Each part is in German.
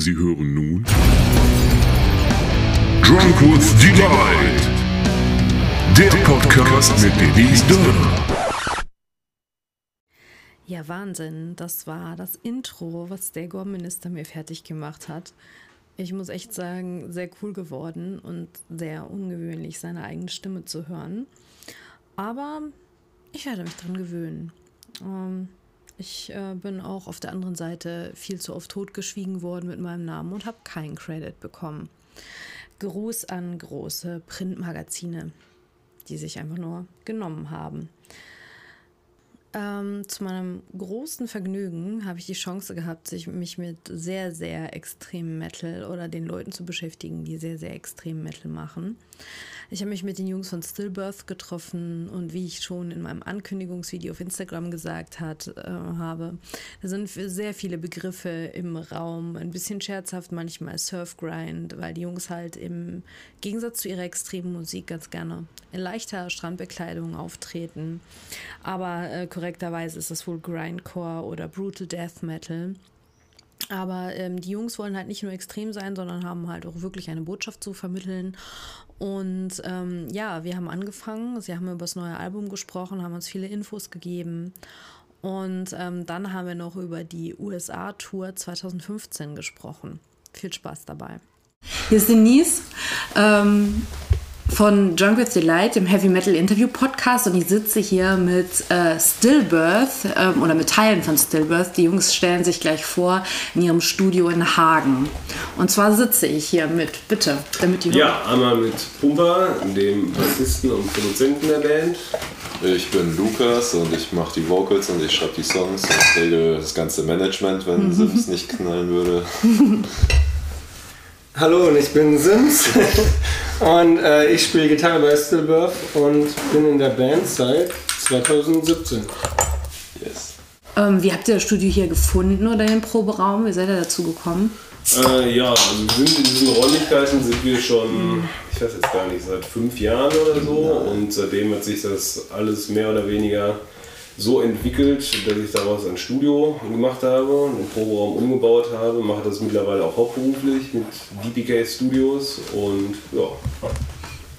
Sie hören nun Drunk with Delight, der Podcast mit Denise Dörner. Ja, Wahnsinn. Das war das Intro, was der Gorminister mir fertig gemacht hat. Ich muss echt sagen, sehr cool geworden und sehr ungewöhnlich, seine eigene Stimme zu hören. Aber ich werde mich dran gewöhnen. Ähm, ich äh, bin auch auf der anderen Seite viel zu oft totgeschwiegen worden mit meinem Namen und habe keinen Credit bekommen. Gruß an große Printmagazine, die sich einfach nur genommen haben. Ähm, zu meinem großen Vergnügen habe ich die Chance gehabt, mich mit sehr, sehr extremem Metal oder den Leuten zu beschäftigen, die sehr, sehr extrem Metal machen. Ich habe mich mit den Jungs von Stillbirth getroffen und wie ich schon in meinem Ankündigungsvideo auf Instagram gesagt hat, äh, habe, da sind sehr viele Begriffe im Raum, ein bisschen scherzhaft, manchmal Surfgrind, weil die Jungs halt im Gegensatz zu ihrer extremen Musik ganz gerne in leichter Strandbekleidung auftreten. Aber äh, korrekterweise ist das wohl Grindcore oder Brutal Death Metal. Aber ähm, die Jungs wollen halt nicht nur extrem sein, sondern haben halt auch wirklich eine Botschaft zu vermitteln. Und ähm, ja, wir haben angefangen. Sie haben über das neue Album gesprochen, haben uns viele Infos gegeben. Und ähm, dann haben wir noch über die USA-Tour 2015 gesprochen. Viel Spaß dabei. Hier ist Denise. Von Drunk with Delight, dem Heavy Metal Interview Podcast und ich sitze hier mit äh, Stillbirth ähm, oder mit Teilen von Stillbirth. Die Jungs stellen sich gleich vor in ihrem Studio in Hagen. Und zwar sitze ich hier mit, bitte, damit die Ja, einmal mit Pumper, dem Bassisten und Produzenten der Band. Ich bin Lukas und ich mache die Vocals und ich schreibe die Songs und regel das ganze Management, wenn mhm. Sims nicht knallen würde. Hallo und ich bin Sims und äh, ich spiele Gitarre bei Stillbirth und bin in der Band seit 2017. Yes. Ähm, wie habt ihr das Studio hier gefunden oder den Proberaum? Wie seid ihr dazu gekommen? Äh, ja, also wir sind in diesen Räumlichkeiten sind wir schon, ich weiß jetzt gar nicht, seit fünf Jahren oder so und seitdem hat sich das alles mehr oder weniger so entwickelt, dass ich daraus ein Studio gemacht habe, einen Proberaum umgebaut habe, mache das mittlerweile auch hauptberuflich mit DPK Studios und ja.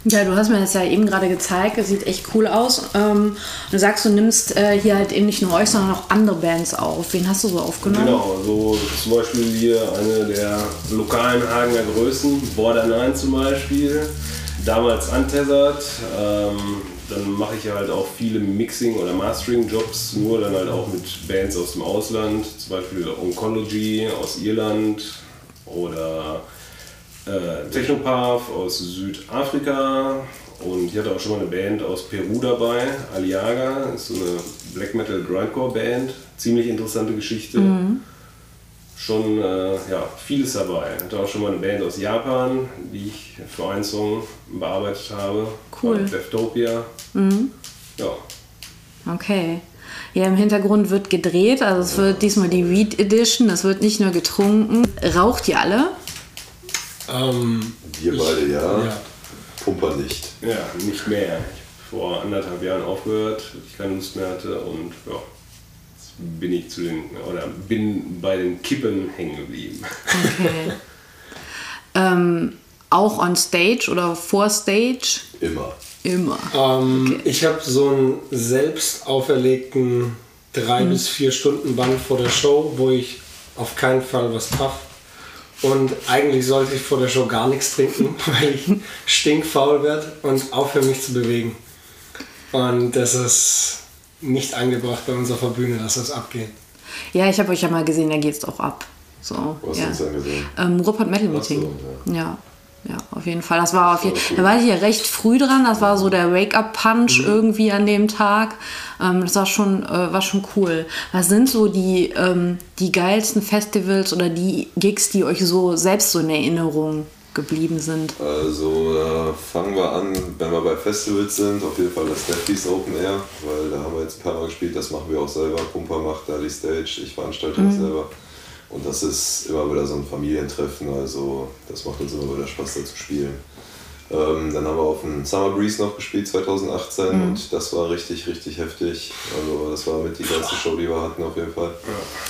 Ja, du hast mir das ja eben gerade gezeigt, es sieht echt cool aus. Ähm, du sagst, du nimmst äh, hier halt eben nicht nur euch, sondern auch andere Bands auf. Wen hast du so aufgenommen? Genau, so zum Beispiel hier eine der lokalen Hagener Größen, Border 9 zum Beispiel, damals Untethered. Ähm, dann mache ich halt auch viele Mixing- oder Mastering-Jobs, nur dann halt auch mit Bands aus dem Ausland, zum Beispiel Oncology aus Irland oder äh, Technopath aus Südafrika und ich hatte auch schon mal eine Band aus Peru dabei, Aliaga, ist so eine Black Metal Grindcore Band, ziemlich interessante Geschichte. Mhm schon äh, ja, vieles dabei. Ich hatte auch schon mal eine Band aus Japan, die ich für einen Song bearbeitet habe. Cool. Deftopia. Mhm. Ja. Okay. Ja, im Hintergrund wird gedreht, also es wird diesmal die Weed Edition, es wird nicht nur getrunken. Raucht ihr alle? Ähm, Wir beide ja. ja. Pumper nicht. Ja, nicht mehr. Ich habe vor anderthalb Jahren aufgehört, weil ich keine Lust mehr hatte und ja bin ich zu den oder bin bei den Kippen hängen geblieben. Okay. ähm, auch on Stage oder vor Stage? Immer. Immer. Ähm, okay. Ich habe so einen selbst auferlegten drei hm. bis vier Stunden Band vor der Show, wo ich auf keinen Fall was darf. Und eigentlich sollte ich vor der Show gar nichts trinken, weil ich stinkfaul werde und aufhöre mich zu bewegen. Und das ist nicht angebracht bei uns auf der Bühne, dass das abgeht. Ja, ich habe euch ja mal gesehen, da geht es auch ab. So, Was ja. hast du gesehen? Ähm, Rupert Metal Meeting. So, ja. ja. ja. auf jeden Fall. Das war auf jeden Fall. Da war ich ja recht früh dran. Das war so der Wake-up-Punch mhm. irgendwie an dem Tag. Ähm, das war schon, äh, war schon cool. Was sind so die, ähm, die geilsten Festivals oder die Gigs, die euch so selbst so in Erinnerung geblieben sind? Also äh, fangen wir an, wenn wir bei Festivals sind, auf jeden Fall das Deathbeast Open Air, weil da haben wir jetzt ein paar Mal gespielt, das machen wir auch selber. Pumper macht da die Stage, ich veranstalte mhm. das selber. Und das ist immer wieder so ein Familientreffen, also das macht uns immer wieder Spaß da zu spielen. Ähm, dann haben wir auf dem Summer Breeze noch gespielt 2018 mhm. und das war richtig, richtig heftig. Also das war mit die geilste Show, die wir hatten auf jeden Fall.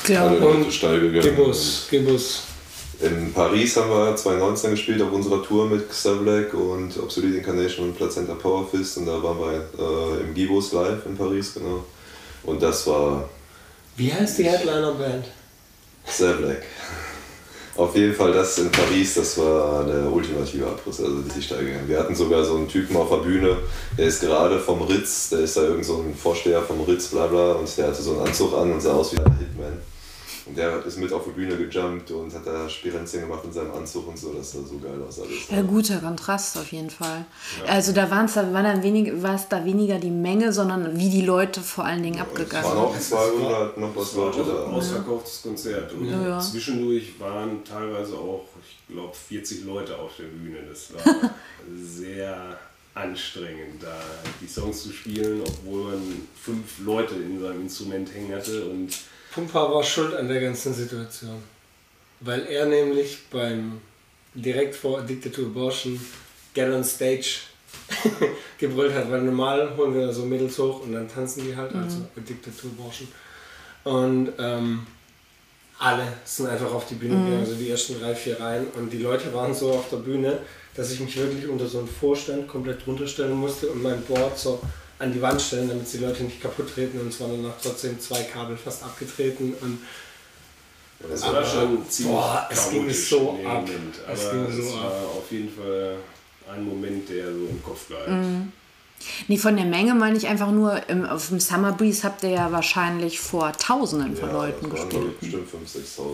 Ja, Alle und steil gegangen. Gibbus, Gibbus In Paris haben wir 2019 gespielt auf unserer Tour mit Xavlek und Obsolete Incarnation und Placenta Power Fist und da waren wir äh, im Gibos live in Paris, genau. Und das war. Wie heißt die Headliner-Band? Xavlek. Auf jeden Fall das in Paris, das war der ultimative Abriss, also die Steigerung. Wir hatten sogar so einen Typen auf der Bühne, der ist gerade vom Ritz, der ist da irgend so ein Vorsteher vom Ritz, bla bla, und der hatte so einen Anzug an und sah aus wie ein Hitman. Und der ist mit auf die Bühne gejumpt und hat da Spirenzchen gemacht in seinem Anzug und so. Das sah so geil aus alles. Ja, guter Kontrast auf jeden Fall. Ja. Also da, waren's, da war dann wenig, war es da weniger die Menge, sondern wie die Leute vor allen Dingen ja, abgegangen sind. Es waren auch 200 noch was Leute da. Ein ausverkauftes Konzert. Und ja. zwischendurch waren teilweise auch, ich glaube, 40 Leute auf der Bühne. Das war sehr anstrengend, da die Songs zu spielen, obwohl man fünf Leute in seinem Instrument hängen hatte und Pumpa war schuld an der ganzen Situation. Weil er nämlich beim direkt vor Addicted to Abortion Get on Stage gebrüllt hat, weil normal holen wir so Mädels hoch und dann tanzen die halt, also mhm. also Addicted to Abortion. Und ähm, alle sind einfach auf die Bühne mhm. gegangen, also die ersten drei, vier Reihen. Und die Leute waren so auf der Bühne, dass ich mich wirklich unter so einen Vorstand komplett runterstellen musste und mein Board so an die Wand stellen, damit die Leute nicht kaputt treten und es waren danach trotzdem zwei Kabel fast abgetreten und das war schon ziemlich boah, es ging so ab. Aber es, ging so war ab. auf jeden Fall ein Moment, der so im Kopf bleibt. Mhm. Nee, von der Menge meine ich einfach nur, im, auf dem Summer Breeze habt ihr ja wahrscheinlich vor Tausenden von ja, Leuten das gespielt. Bestimmt 5.000, 6.000.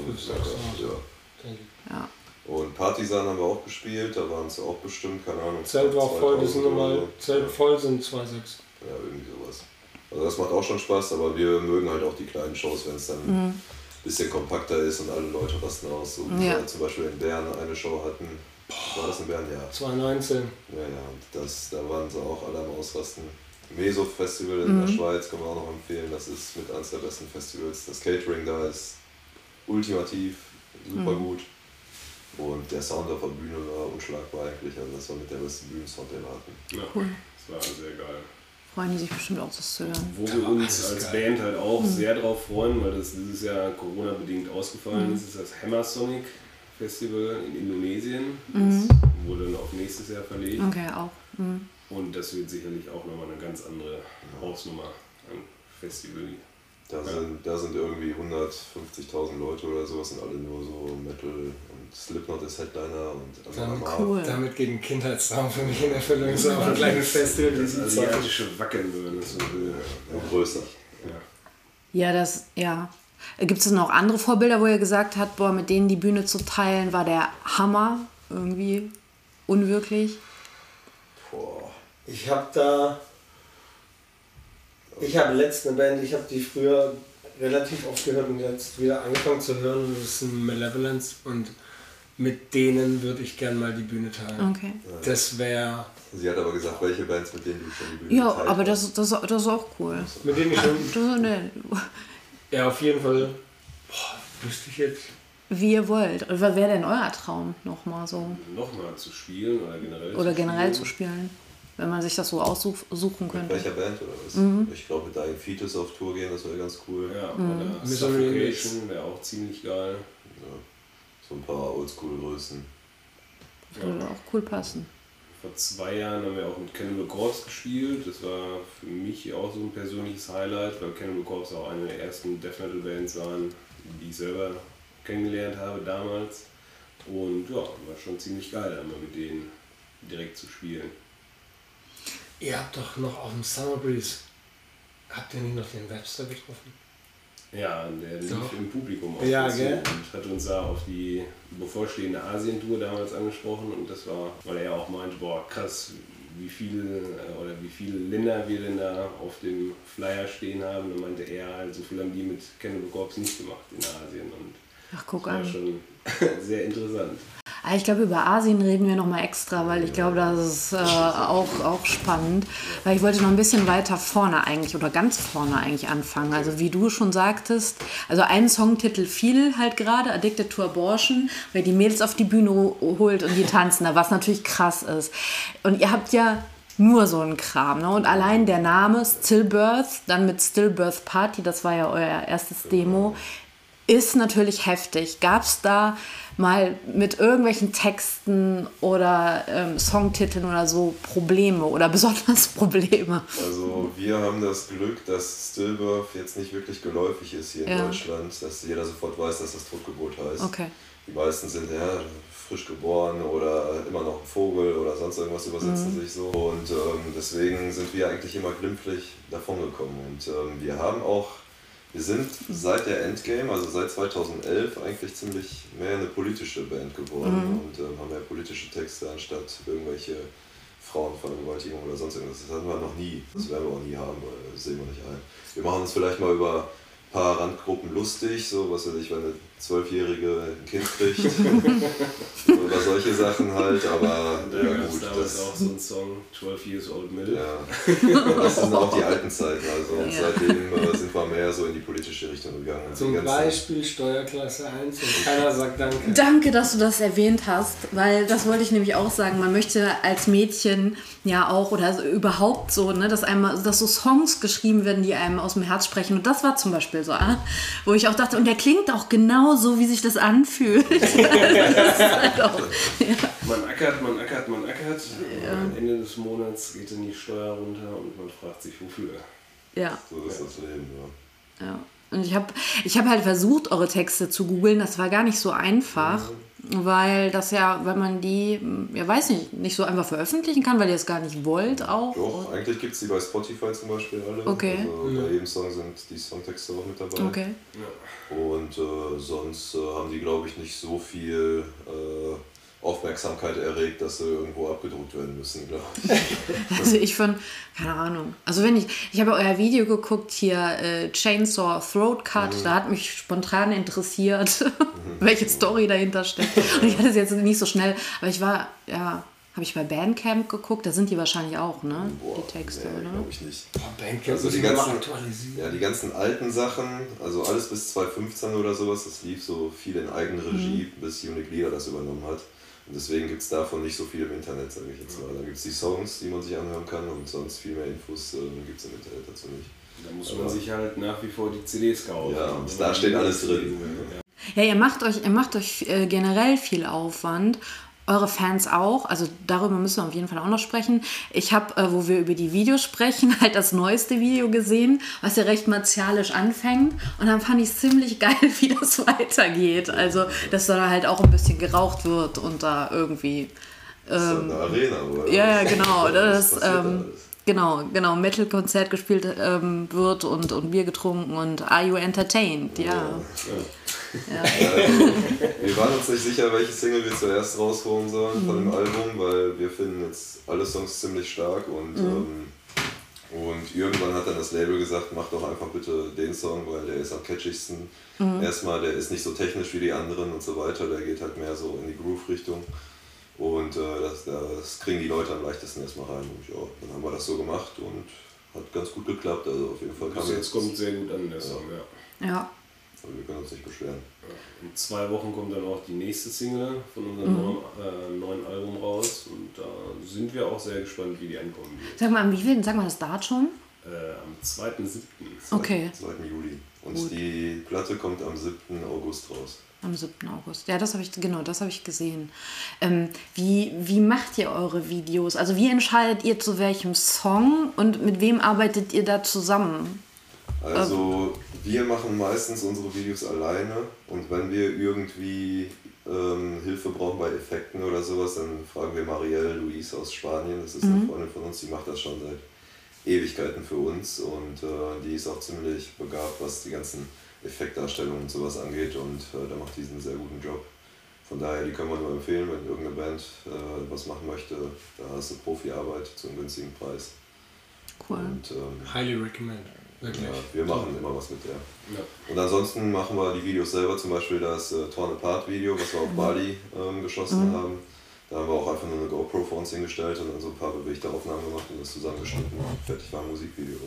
Ja. ja. Und Partisan haben wir auch gespielt, da waren es auch bestimmt, keine Ahnung. Zelt war voll, das sind nochmal, Zelt voll sind 2,6. Ja, irgendwie sowas. Also das macht auch schon Spaß, aber wir mögen halt auch die kleinen Shows, wenn es dann mhm. ein bisschen kompakter ist und alle Leute rasten aus. So wie ja. wir zum Beispiel in Bern eine Show hatten. War das in Bern? Ja. 2019. Ja, ja, und das, da waren sie auch alle am Ausrasten. Meso Festival in mhm. der Schweiz kann man auch noch empfehlen. Das ist mit eines der besten Festivals. Das Catering da ist ultimativ, super mhm. gut. Und der Sound auf der Bühne war unschlagbar eigentlich. Also das war mit der besten Bühnensound, den wir hatten. Ja, cool. das war sehr geil freuen die sich bestimmt auch, das zu hören. Wo wir uns als geil. Band halt auch mhm. sehr drauf freuen, weil das dieses Jahr Corona-bedingt ausgefallen mhm. ist, ist das Hammer Sonic Festival in Indonesien. Mhm. Das wurde dann auf nächstes Jahr verlegt. Okay, auch. Mhm. Und das wird sicherlich auch nochmal eine ganz andere Hausnummer an Festival. Da, ja. sind, da sind irgendwie 150.000 Leute oder sowas, sind alle nur so Metal und Slipknot ist Headliner und also cool. Damit geht ein Kindheitstraum für mich in Erfüllung. So ein kleines Festival, das asiatische Wackeln würde so ja, größer. Ja. ja, das, ja. Gibt es noch andere Vorbilder, wo er gesagt hat, boah, mit denen die Bühne zu teilen, war der Hammer irgendwie unwirklich? Boah. Ich habe da ich habe letzte Band, ich habe die früher relativ oft gehört und jetzt wieder angefangen zu hören. Das sind Malevolence und mit denen würde ich gerne mal die Bühne teilen. Okay. Das wäre. Sie hat aber gesagt, welche Bands, mit denen du schon die Bühne Ja, aber das, das, das ist auch cool. Mit denen ich schon. ja, auf jeden Fall. Boah, wüsste ich jetzt. Wie ihr wollt. Was wäre denn euer Traum nochmal so? Nochmal zu spielen oder generell Oder zu generell spielen. zu spielen wenn man sich das so aussuchen könnte. Mit welcher Band oder was? Mhm. Ich glaube, mit Dying Fetus auf Tour gehen, das wäre ganz cool. Ja, mhm. oder Suffocation wäre auch ziemlich geil. Ja. So ein paar Oldschool-Größen. Das würde ja. auch cool passen. Vor zwei Jahren haben wir auch mit Cannibal Corpse gespielt. Das war für mich auch so ein persönliches Highlight, weil Cannibal Corpse auch eine der ersten Death Metal Bands waren, die ich selber kennengelernt habe damals. Und ja, war schon ziemlich geil, einmal mit denen direkt zu spielen. Ihr habt doch noch auf dem Summer Breeze, habt ihr nicht noch den Webster getroffen? Ja, der lief doch. im Publikum auf ja, gell? und hat uns da auf die bevorstehende Asien-Tour damals angesprochen und das war, weil er ja auch meinte, boah krass, wie viele äh, oder wie viele Länder wir denn da auf dem Flyer stehen haben. Und meinte er, halt, so viel haben die mit Cannibal Corpse nicht gemacht in Asien und Ach, guck das war an. schon sehr interessant. Ah, ich glaube, über Asien reden wir nochmal extra, weil ich glaube, das ist äh, auch, auch spannend. Weil ich wollte noch ein bisschen weiter vorne eigentlich oder ganz vorne eigentlich anfangen. Also wie du schon sagtest, also ein Songtitel fiel halt gerade, Addicted to Abortion, wer die Mädels auf die Bühne holt und die tanzen da, was natürlich krass ist. Und ihr habt ja nur so ein Kram. Ne? Und allein der Name Stillbirth, dann mit Stillbirth Party, das war ja euer erstes Demo, ist natürlich heftig. Gab es da mal mit irgendwelchen Texten oder ähm, Songtiteln oder so Probleme oder besonders Probleme? Also wir haben das Glück, dass Stillbirth jetzt nicht wirklich geläufig ist hier in Ja. Deutschland, dass jeder sofort weiß, dass das Totgeburt heißt. Okay. Die meisten sind ja frisch geboren oder immer noch ein Vogel oder sonst irgendwas übersetzen Mhm. sich so. Und ähm, deswegen sind wir eigentlich immer glimpflich davongekommen. Und ähm, wir haben auch, wir sind seit der Endgame, also seit 2011, eigentlich ziemlich mehr eine politische Band geworden Mhm. und ähm, haben mehr politische Texte anstatt irgendwelche Frauenvergewaltigung oder sonst irgendwas. Das hatten wir noch nie. Das werden wir auch nie haben, weil das sehen wir nicht ein. Wir machen uns vielleicht mal über ein paar Randgruppen lustig, so was weiß ich, wenn eine Zwölfjährige ein Kind kriegt. oder solche Sachen halt, aber Da ja es gut, das, auch so einen Song, 12 Years Old Middle. ja. Aber das sind auch die alten Zeiten. Also und Ja. seitdem äh, sind wir mehr so in die politische Richtung gegangen. Die Zum Beispiel Steuerklasse 1 und keiner sagt Danke. Danke, dass du das erwähnt hast, weil das wollte ich nämlich auch sagen. Man möchte als Mädchen ja auch oder so überhaupt so, ne, dass einmal, dass so Songs geschrieben werden, die einem aus dem Herz sprechen. Und das war zum Beispiel so, wo ich auch dachte, und der klingt auch genau so, wie sich das anfühlt. das ist halt auch, ja. Man ackert, man ackert, man ackert. Am Ende des Monats geht dann die Steuer runter und man fragt sich, wofür. ja. So ist das Leben, ja. Ja. Und ich habe ich hab halt versucht, eure Texte zu googeln. Das war gar nicht so einfach, weil das ja, wenn man die, ja weiß nicht, nicht so einfach veröffentlichen kann, weil ihr es gar nicht wollt auch. Doch, eigentlich gibt es die bei Spotify zum Beispiel alle. Okay. Also bei jedem Song sind die Songtexte auch mit dabei. Okay. Und äh, sonst äh, haben die, glaube ich, nicht so viel äh, Aufmerksamkeit erregt, dass sie irgendwo abgedruckt werden müssen, glaube ich. Also ich von, keine Ahnung. Also wenn ich, ich habe euer Video geguckt hier, äh, Chainsaw Throat Cut, da hat mich spontan interessiert, welche Story dahinter steckt. Und ich hatte es jetzt nicht so schnell, aber ich war, ja, habe ich bei Bandcamp geguckt, da sind die wahrscheinlich auch, ne? die Texte, nee, oder? glaube ich nicht. Bandcamp Also die ganzen, aktualisieren. ja, die ganzen alten Sachen, also alles bis 2015 oder sowas, das lief so viel in Eigenregie, bis Unique Leader das übernommen hat. Und deswegen gibt es davon nicht so viel im Internet, sage ich jetzt mal. Da gibt es die Songs, die man sich anhören kann und sonst viel mehr Infos äh, gibt es im Internet dazu nicht. Da muss man sich halt nach wie vor die CDs kaufen. Ja, und da steht alles drin. Ja, Ja. ihr macht euch, ihr macht euch äh, generell viel Aufwand. Eure Fans auch, also darüber müssen wir auf jeden Fall auch noch sprechen. Ich habe, äh, wo wir über die Videos sprechen, halt das neueste Video gesehen, was ja recht martialisch anfängt. Und dann fand ich es ziemlich geil, wie das weitergeht. Also, dass da halt auch ein bisschen geraucht wird und da irgendwie. Das ist eine Arena, oder? Ähm, Ja, ja, genau. Das, passiert da ähm, alles. Genau, genau. Metal-Konzert gespielt ähm, wird und, und Bier getrunken und Are You Entertained? Ja. Also, wir waren uns nicht sicher, welche Single wir zuerst rausholen sollen von dem Album, weil wir finden jetzt alle Songs ziemlich stark und, ähm, und irgendwann hat dann das Label gesagt, mach doch einfach bitte den Song, weil der ist am catchigsten. Erstmal, der ist nicht so technisch wie die anderen und so weiter, der geht halt mehr so in die Groove-Richtung. Und äh, das, das kriegen die Leute am leichtesten erstmal rein. Und ja, dann haben wir das so gemacht und hat ganz gut geklappt. Also auf jeden Fall kam Bis jetzt kommt sehr gut an, der Song, ja. Ja. Also wir können uns nicht beschweren. In zwei Wochen kommt dann auch die nächste Single von unserem Mhm. neuen, äh, neuen Album raus und da sind wir auch sehr gespannt, wie die ankommen wird. Sag mal, am wievielten, sag mal das Datum? Äh, am 2.7. Okay, 2. Juli. Und Gut. die Platte kommt am 7. August raus. am 7. August. Ja, das habe ich, genau, das habe ich gesehen. Ähm, wie, wie macht ihr eure Videos? Also wie entscheidet ihr zu welchem Song und mit wem arbeitet ihr da zusammen? Also wir machen meistens unsere Videos alleine und wenn wir irgendwie ähm, Hilfe brauchen bei Effekten oder sowas, dann fragen wir Marielle Luis aus Spanien. Das ist eine Freundin von uns, die macht das schon seit Ewigkeiten für uns und äh, die ist auch ziemlich begabt, was die ganzen Effektdarstellungen und sowas angeht und äh, da macht die einen sehr guten Job. Von daher, die können wir nur empfehlen, wenn irgendeine Band äh, was machen möchte, da hast du Profiarbeit zu einem günstigen Preis. Cool. Und ähm, Highly recommend. Wirklich. ja, wir machen immer was mit der. Ja. Und ansonsten machen wir die Videos selber, zum Beispiel das äh, Torn Apart Video, was wir auf Bali ähm, geschossen haben. Da haben wir auch einfach nur eine GoPro vor uns hingestellt und dann so ein paar bewegte Aufnahmen gemacht und das zusammengeschnitten. Fertig war ein Musikvideo.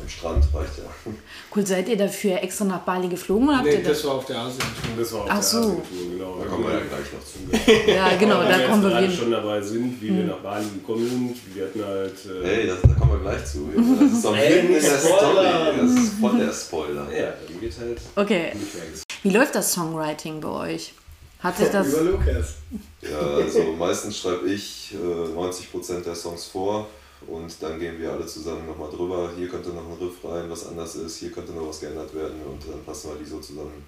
Am Strand reicht ja. Cool, seid ihr dafür extra nach Bali geflogen oder habt Nee, ihr das? das war auf der Asien. Das war auch Ach der so. Asien-Tour, genau. Da kommen wir ja gleich noch zu. Ja, genau, da kommen wir gerade schon dabei sind, wie wir nach Bali gekommen sind. Wir hatten halt. Äh, Hey, das, da kommen wir gleich zu. Das ist doch Ey, mitten in der Spoiler. Story. Das ist voll der Spoiler. Ja, dann geht halt Okay. Wie läuft das Songwriting bei euch? Hat sich das. Über Lukas. Ja, also meistens schreibe ich äh, 90% der Songs vor und dann gehen wir alle zusammen nochmal drüber. Hier könnte noch ein Riff rein, was anders ist, hier könnte noch was geändert werden und dann passen wir die so zusammen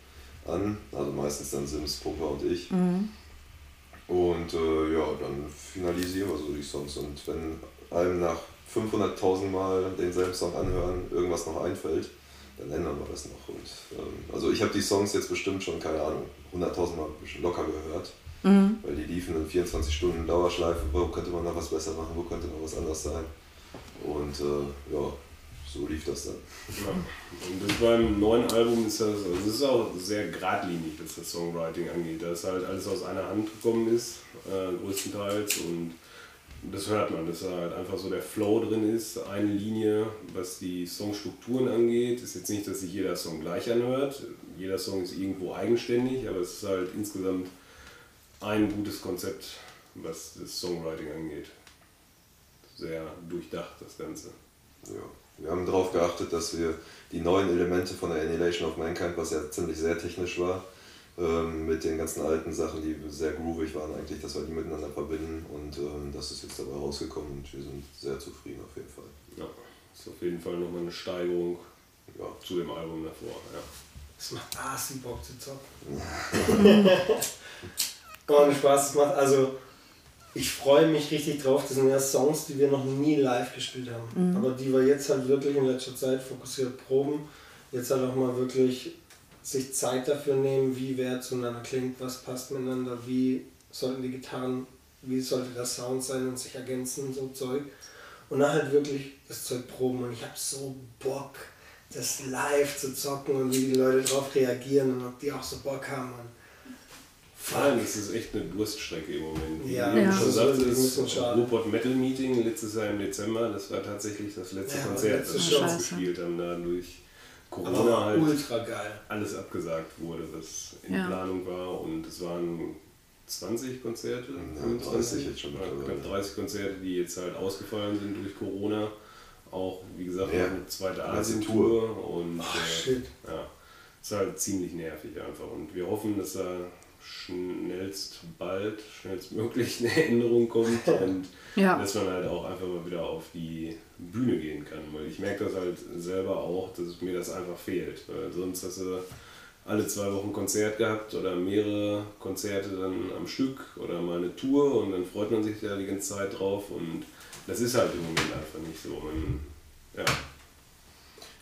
an. Also meistens dann Sims, Pumper und ich. Und äh, ja, dann finalisieren wir so die Songs. Und wenn einem nach 500.000 Mal denselben Song anhören irgendwas noch einfällt, dann ändern wir das noch. Und, ähm, also ich habe die Songs jetzt bestimmt schon, keine Ahnung, 100.000 Mal locker gehört. Weil die liefen in 24 Stunden Dauerschleife. Wo könnte man noch was besser machen? Wo könnte noch was anders sein? Und äh, ja, so lief das dann. Ja. Und das beim neuen Album ist das, also das ist auch sehr geradlinig, was das Songwriting angeht. Da ist halt alles aus einer Hand gekommen ist, äh, größtenteils. Und das hört man, dass da halt einfach so der Flow drin ist. Eine Linie, was die Songstrukturen angeht, ist jetzt nicht, dass sich jeder Song gleich anhört. Jeder Song ist irgendwo eigenständig, aber es ist halt insgesamt ein gutes Konzept, was das Songwriting angeht. Sehr durchdacht, das Ganze. Ja. Wir haben darauf geachtet, dass wir die neuen Elemente von der Annihilation of Mankind, was ja ziemlich sehr technisch war, ähm, mit den ganzen alten Sachen, die sehr groovig waren eigentlich, dass wir die miteinander verbinden und ähm, das ist jetzt dabei rausgekommen und wir sind sehr zufrieden auf jeden Fall. Ja, ist auf jeden Fall nochmal eine Steigerung Ja. zu dem Album davor. Ja. Es macht Spaß, Bock zu zocken. Ohne Spaß, es macht also. Ich freue mich richtig drauf. Das sind ja Songs, die wir noch nie live gespielt haben. Aber die wir jetzt halt wirklich in letzter Zeit fokussiert proben. Jetzt halt auch mal wirklich sich Zeit dafür nehmen, wie wer zueinander klingt, was passt miteinander, wie sollten die Gitarren, wie sollte der Sound sein und sich ergänzen, so Zeug. Und dann halt wirklich das Zeug proben. Und ich habe so Bock, das live zu zocken und wie die Leute darauf reagieren und ob die auch so Bock haben. Und Vor allem ist es echt eine Durststrecke im Moment. Ja, Wie Ja. schon das ist ein das. Ruhrpott Metal Meeting letztes Jahr im Dezember, das war tatsächlich das letzte Ja, Konzert, das wir uns Scheiße. gespielt haben, da durch aber Corona war halt ultra geil. alles abgesagt wurde, was in Ja. Planung war. Und es waren 20 Konzerte, Ja, 25, 30 jetzt schon knapp 30 Konzerte, die jetzt halt ausgefallen sind durch Corona. Auch, wie gesagt, Ja. eine zweite Asien-Tour. Und Ach, äh, shit. ja, ist halt ziemlich nervig einfach. Und wir hoffen, dass da schnellst bald, schnellstmöglich eine Änderung kommt und Ja. dass man halt auch einfach mal wieder auf die Bühne gehen kann. Weil ich merke das halt selber auch, dass mir das einfach fehlt. Weil sonst hast du alle zwei Wochen ein Konzert gehabt oder mehrere Konzerte dann am Stück oder mal eine Tour und dann freut man sich da die ganze Zeit drauf und das ist halt im Moment einfach nicht so. Man, ja,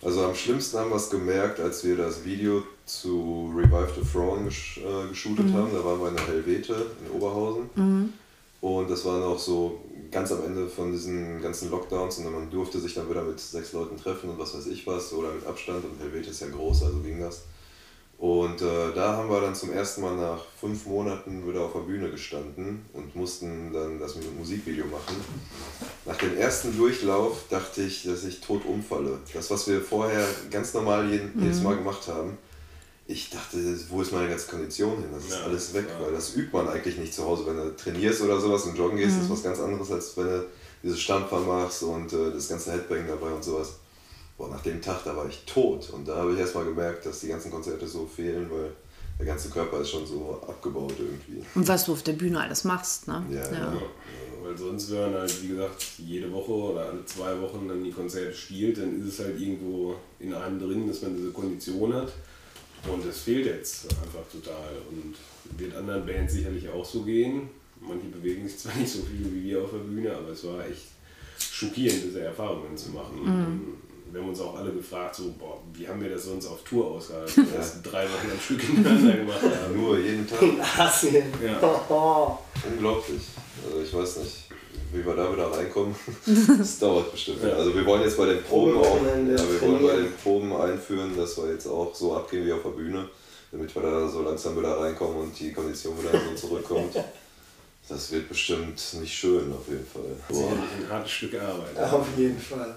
Also am schlimmsten haben wir es gemerkt, als wir das Video zu Revive the Throne gesch äh, geshootet haben. Da waren wir in der Helvete in Oberhausen. Und das war noch so ganz am Ende von diesen ganzen Lockdowns und man durfte sich dann wieder mit sechs Leuten treffen und was weiß ich was oder mit Abstand und Helvete ist ja groß, also ging das. Und äh, da haben wir dann zum ersten Mal nach fünf Monaten wieder auf der Bühne gestanden und mussten dann das Musikvideo machen. Nach dem ersten Durchlauf dachte ich, dass ich tot umfalle. Das, was wir vorher ganz normal jeden, jedes Mal gemacht haben, ich dachte, wo ist meine ganze Kondition hin? Das ist Ja, alles weg, ja. weil das übt man eigentlich nicht zu Hause. Wenn du trainierst oder sowas und joggen gehst, ist was ganz anderes, als wenn du diese Stampfer machst und äh, das ganze Headbang dabei und sowas. Boah, nach dem Tag, da war ich tot. Und da habe ich erstmal gemerkt, dass die ganzen Konzerte so fehlen, weil der ganze Körper ist schon so abgebaut irgendwie. Und was du auf der Bühne alles machst, ne? Ja, Ja, weil sonst wären halt, wie gesagt, jede Woche oder alle zwei Wochen dann die Konzerte spielt, dann ist es halt irgendwo in einem drin, dass man diese Kondition hat. Und das fehlt jetzt einfach total. Und wird anderen Bands sicherlich auch so gehen. Manche bewegen sich zwar nicht so viel wie wir auf der Bühne, aber es war echt schockierend, diese Erfahrungen zu machen. Und wir haben uns auch alle gefragt, so, boah, wie haben wir das sonst auf Tour ausgehalten, wenn wir das drei Wochen am Stück hintereinander gemacht haben. Nur jeden Tag. Asien. Ja. Unglaublich. Also ich weiß nicht, wie wir da wieder reinkommen. Das dauert bestimmt. Also wir wollen jetzt bei den Proben auch, ja, wir wollen bei den Proben einführen, dass wir jetzt auch so abgehen wie auf der Bühne, damit wir da so langsam wieder reinkommen und die Kondition wieder so zurückkommt. Das wird bestimmt nicht schön auf jeden Fall. Boah. Sicherlich ein hartes Stück Arbeit. Auf jeden Fall.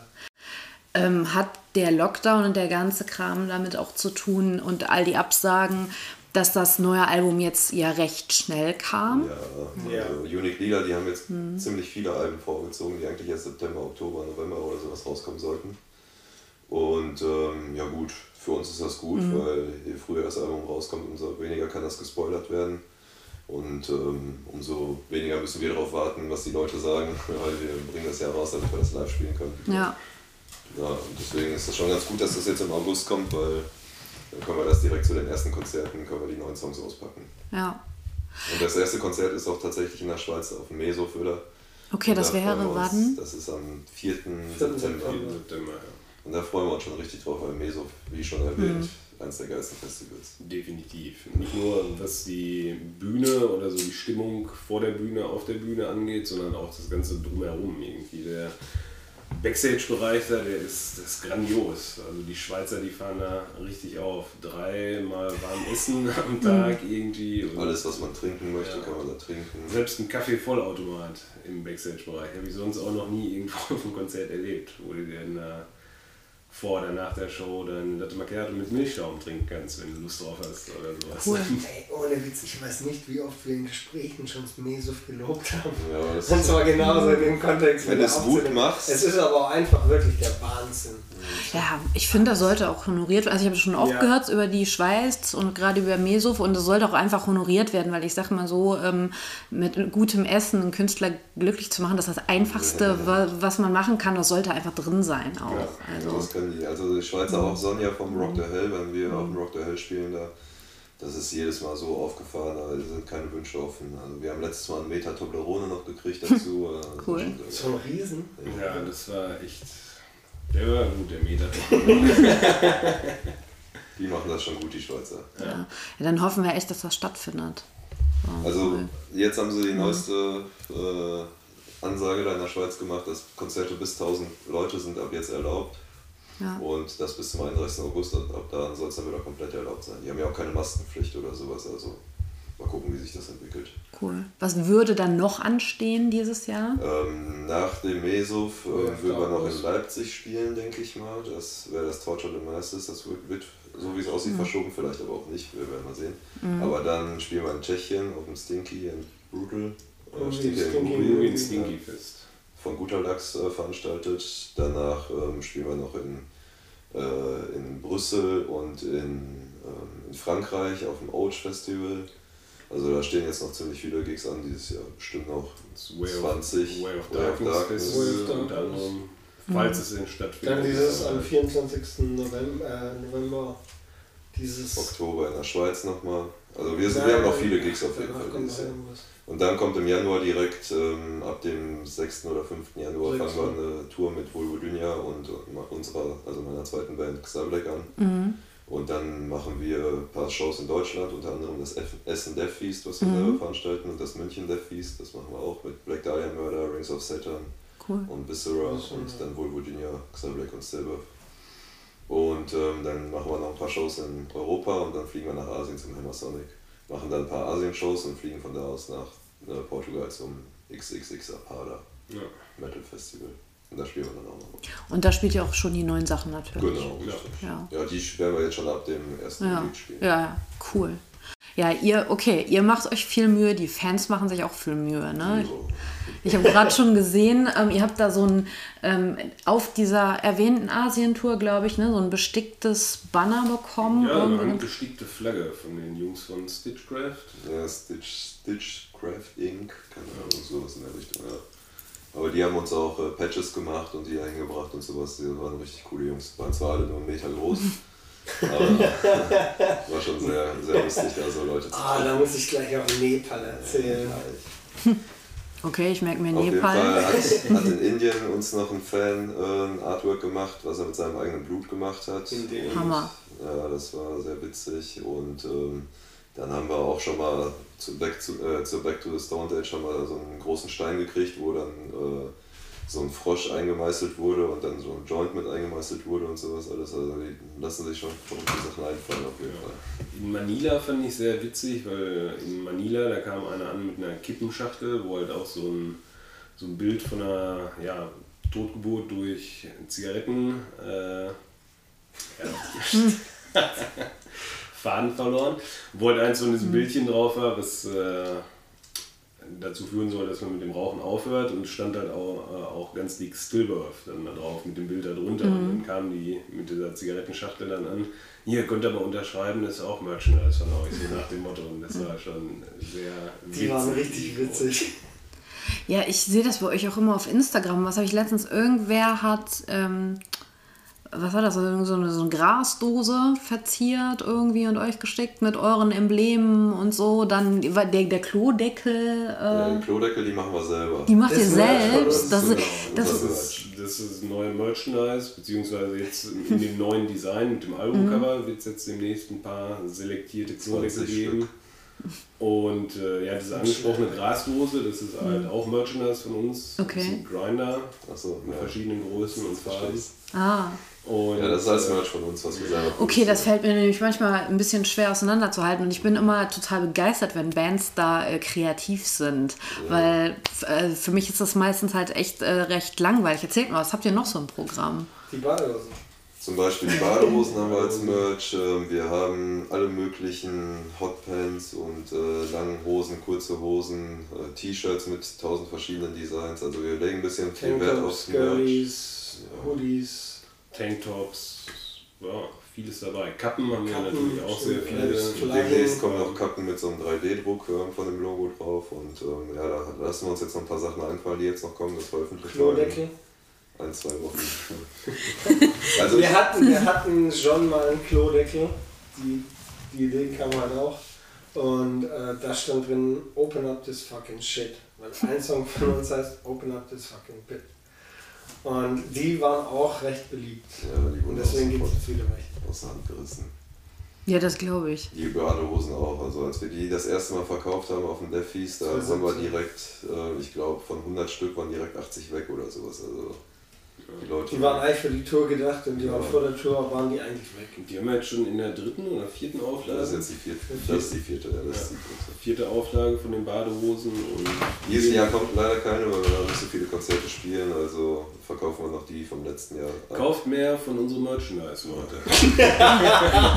Ähm, hat der Lockdown und der ganze Kram damit auch zu tun und all die Absagen, dass das neue Album jetzt ja recht schnell kam? Ja, Ja. also Unique Leader, die haben jetzt ziemlich viele Alben vorgezogen, die eigentlich erst September, Oktober, November oder sowas rauskommen sollten. Und ähm, ja gut, für uns ist das gut, mhm. weil je früher das Album rauskommt, umso weniger kann das gespoilert werden. Und ähm, umso weniger müssen wir darauf warten, was die Leute sagen, weil wir bringen das ja raus, damit wir das live spielen können. Ja. Ja, und deswegen ist das schon ganz gut, dass das jetzt im August kommt, weil dann können wir das direkt zu den ersten Konzerten, können wir die neuen Songs auspacken. Ja. Und das erste Konzert ist auch tatsächlich in der Schweiz auf dem Meso-Föder. Okay, das da wäre wann? Das ist am 4. September. September ja. Und da freuen wir uns schon richtig drauf, weil Meso, wie schon erwähnt, mhm eines der geilsten Festivals. Definitiv. Nicht nur was die Bühne oder so die Stimmung vor der Bühne, auf der Bühne angeht, sondern auch das Ganze drumherum irgendwie. Der Backstage-Bereich da, der ist, das ist grandios. Also die Schweizer, die fahren da richtig auf. Dreimal warm essen am Tag mhm. irgendwie. Alles, was man trinken möchte, ja. kann man da trinken. Selbst ein Kaffee-Vollautomat im Backstage-Bereich habe ich sonst auch noch nie irgendwo auf einem Konzert erlebt, wo die dann da vor oder nach der Show dann Latte Macchiato mit Milchschaum trinken kannst, wenn du Lust drauf hast oder sowas. Cool. Ey, ohne Witz, ich weiß nicht, wie oft wir in Gesprächen schon das Meso gelobt haben. Ja, das Und zwar genauso in dem Kontext. Wenn du es gut machst. Es ist aber auch einfach wirklich der Wahnsinn. Ja, ich finde, das sollte auch honoriert werden. Also ich habe schon oft ja. gehört über die Schweiz und gerade über Meso und das sollte auch einfach honoriert werden, weil ich sage mal so, ähm, mit gutem Essen einen Künstler glücklich zu machen, das ist das Einfachste, was man machen kann, das sollte einfach drin sein auch. Ja, also. Das die. Also die Schweizer auch Sonja vom Rock the Hell, wenn wir mhm. auf dem Rock the Hell spielen, da das ist jedes Mal so aufgefahren, aber es sind keine Wünsche offen. Also wir haben letztes Mal einen Meter Toblerone noch gekriegt dazu. cool. So ein Riesen. Ja, das war echt der war gut, der Meter. die machen das schon gut, die Schweizer. Ja. ja. dann hoffen wir echt, dass das stattfindet. Oh, also cool. jetzt haben sie die neueste äh, Ansage da in der Schweiz gemacht, dass Konzerte bis 1000 Leute sind ab jetzt erlaubt. Ja. Und das bis zum 31. August und ab da soll es dann wieder komplett erlaubt sein. Die haben ja auch keine Maskenpflicht oder sowas, also mal gucken, wie sich das entwickelt. Cool. Was würde dann noch anstehen dieses Jahr? Ähm, nach dem Mesov äh, würden wir noch in Leipzig spielen, denke ich mal. Das wäre das Torture the Masters. Das wird, wird so wie es aussieht, mhm. verschoben, vielleicht aber auch nicht. Wir werden mal sehen. Mhm. Aber dann spielen wir in Tschechien auf dem Stinky and Brutal. Äh, Stinky, Stinky, in Stinky Fest. Von Guter Lachs äh, veranstaltet. Danach ähm, spielen wir noch in, äh, in Brüssel und in, ähm, in Frankreich auf dem Ouch Festival. Also da stehen jetzt noch ziemlich viele Gigs an dieses Jahr, bestimmt noch 20. Way of Darkness, Way of Darkness, Way of Darkness. anderem, falls es in stattfindet. Dann dieses am 24. November, äh, November dieses Oktober in der Schweiz nochmal. Also wir, sind, wir haben noch viele Gigs auf jeden Fall dieses Jahr. Und dann kommt im Januar direkt, ähm, ab dem 6. oder 5. Januar, fangen wir eine Tour mit Vulvodynia und unserer, also meiner zweiten Band Xablek an. Mhm. Und dann machen wir ein paar Shows in Deutschland, unter anderem das Essen Death Feast, was wir mhm. selber veranstalten, und das München Death Feast, das machen wir auch mit Black Dahlia Murder, Rings of Saturn cool. und Viscera und dann wohl Virginia, Xavier und Silver. Und ähm, dann machen wir noch ein paar Shows in Europa und dann fliegen wir nach Asien zum Hammer Sonic. Machen dann ein paar Asien-Shows und fliegen von da aus nach äh, Portugal zum XXX Apada ja. Metal Festival. Und da spielen wir dann auch noch. Und da spielt ihr auch schon die neuen Sachen natürlich. Genau, ja. Ja, die werden wir jetzt schon ab dem ersten ja. Lied spielen. Ja, cool. Ja, ihr, okay, ihr macht euch viel Mühe, die Fans machen sich auch viel Mühe, ne? Ich habe gerade schon gesehen, ähm, ihr habt da so ein, ähm, auf dieser erwähnten Asientour, glaube ich, ne, so ein besticktes Banner bekommen. Ja, eine bestickte Flagge von den Jungs von Stitchcraft. Ja, Stitch, Stitchcraft Inc., keine Ahnung, sowas in der Richtung, ja. Aber die haben uns auch äh, Patches gemacht und die eingebracht und sowas. Die waren richtig coole Jungs. Waren zwar alle nur einen Meter groß. Aber war schon sehr, sehr lustig, da so Leute zu Ah, da muss ich gleich auch Nepal erzählen. Okay, ich merke mir Auf Nepal. Jeden Fall hat, hat in Indien uns noch ein Fan äh, ein Artwork gemacht, was er mit seinem eigenen Blut gemacht hat. Und, Hammer. Ja, das war sehr witzig und ähm, dann haben wir auch schon mal zu Back, zu, äh, zu Back to the Stone Age haben wir so einen großen Stein gekriegt, wo dann äh, so ein Frosch eingemeißelt wurde und dann so ein Joint mit eingemeißelt wurde und sowas alles. Also die lassen sich schon verrückte Sachen einfallen auf jeden ja. Fall. In Manila fand ich sehr witzig, weil in Manila, da kam einer an mit einer Kippenschachtel, wo halt auch so ein, so ein Bild von einer ja, Totgeburt durch Zigaretten äh, ja. Faden verloren. Wo halt eins von diesen mhm. Bildchen drauf war, was äh, dazu führen soll, dass man mit dem Rauchen aufhört und stand halt auch, äh, auch ganz dick Stillbirth dann da drauf mit dem Bild da drunter. Und dann kamen die mit dieser Zigarettenschachtel dann an. Hier könnt ihr mal unterschreiben, das ist auch Merchandise von euch, so nach dem Motto. Und das war schon sehr Die waren richtig witzig. Ja, ich sehe das bei euch auch immer auf Instagram. Was habe ich letztens? Irgendwer hat, ähm, was war das? Also so eine, so eine Grasdose verziert irgendwie und euch gesteckt mit euren Emblemen und so. Dann der, der Klodeckel. Äh, Ja, die Klodeckel, die machen wir selber. die macht ihr Das ist von selbst. uns, Das, Genau, das, das, ist, ist, das ist neue Merchandise, beziehungsweise jetzt in dem neuen Design mit dem Albumcover wird es jetzt demnächst ein paar selektierte Klodeckel 20 geben. Und äh, ja, diese angesprochene Grasdose, das ist halt auch Merchandise von uns. Okay. Das ist ein Grinder Achso, in ja. verschiedenen Größen und Farben. ah. Und, Ja, das ist alles äh, Merch von uns, was wir selber Okay, das fällt mir nämlich manchmal ein bisschen schwer auseinanderzuhalten und ich bin immer total begeistert, wenn Bands da äh, kreativ sind, weil äh, für mich ist das meistens halt echt äh, recht langweilig. Erzählt mal, was habt ihr noch so im Programm? Die Badehosen. Zum Beispiel die Badehosen haben wir als Merch. ähm, Wir haben alle möglichen Hotpants und äh, langen Hosen, kurze Hosen, äh, T-Shirts mit tausend verschiedenen Designs. Also wir legen ein bisschen viel Wert aufs Merch. Hoodies. Tanktops, ja, vieles dabei. Kappen haben wir natürlich auch sehr stimmt, viele. selbst Und Flaggen. demnächst kommen noch Kappen mit so einem 3D-Druck äh, von dem Logo drauf. Und ähm, ja, da lassen wir uns jetzt noch ein paar Sachen einfallen, die jetzt noch kommen. Das veröffentlichen wir ein, zwei Wochen. also Wir hatten, wir hatten schon mal einen Klodeckel. Die, die Idee kam halt auch. Und äh, da stand drin, open up this fucking shit. Weil ein Song von uns heißt Open up this fucking pit. Und die waren auch recht beliebt. Ja, die wurden Und deswegen geht es jetzt wieder recht. aus der Hand gerissen. Ja, das glaube ich. Die Badehosen auch. Also als wir die das erste Mal verkauft haben auf dem Feast, da haben wir 2017. direkt, äh, ich glaube von 100 Stück waren direkt 80 weg oder sowas. Also die Leute. Die waren eigentlich für die Tour gedacht und die waren vor der Tour, waren die eigentlich weg. Die haben wir jetzt schon in der dritten oder vierten Auflage. das ist jetzt die vierte. Das ist die vierte, ja, das ist die vierte Auflage von den Badehosen und Dieses Jahr kommt leider keine, weil wir da nicht so viele Konzerte spielen, also verkaufen wir noch die vom letzten Jahr. ab. kauft mehr von unserem Merchandise, Leute.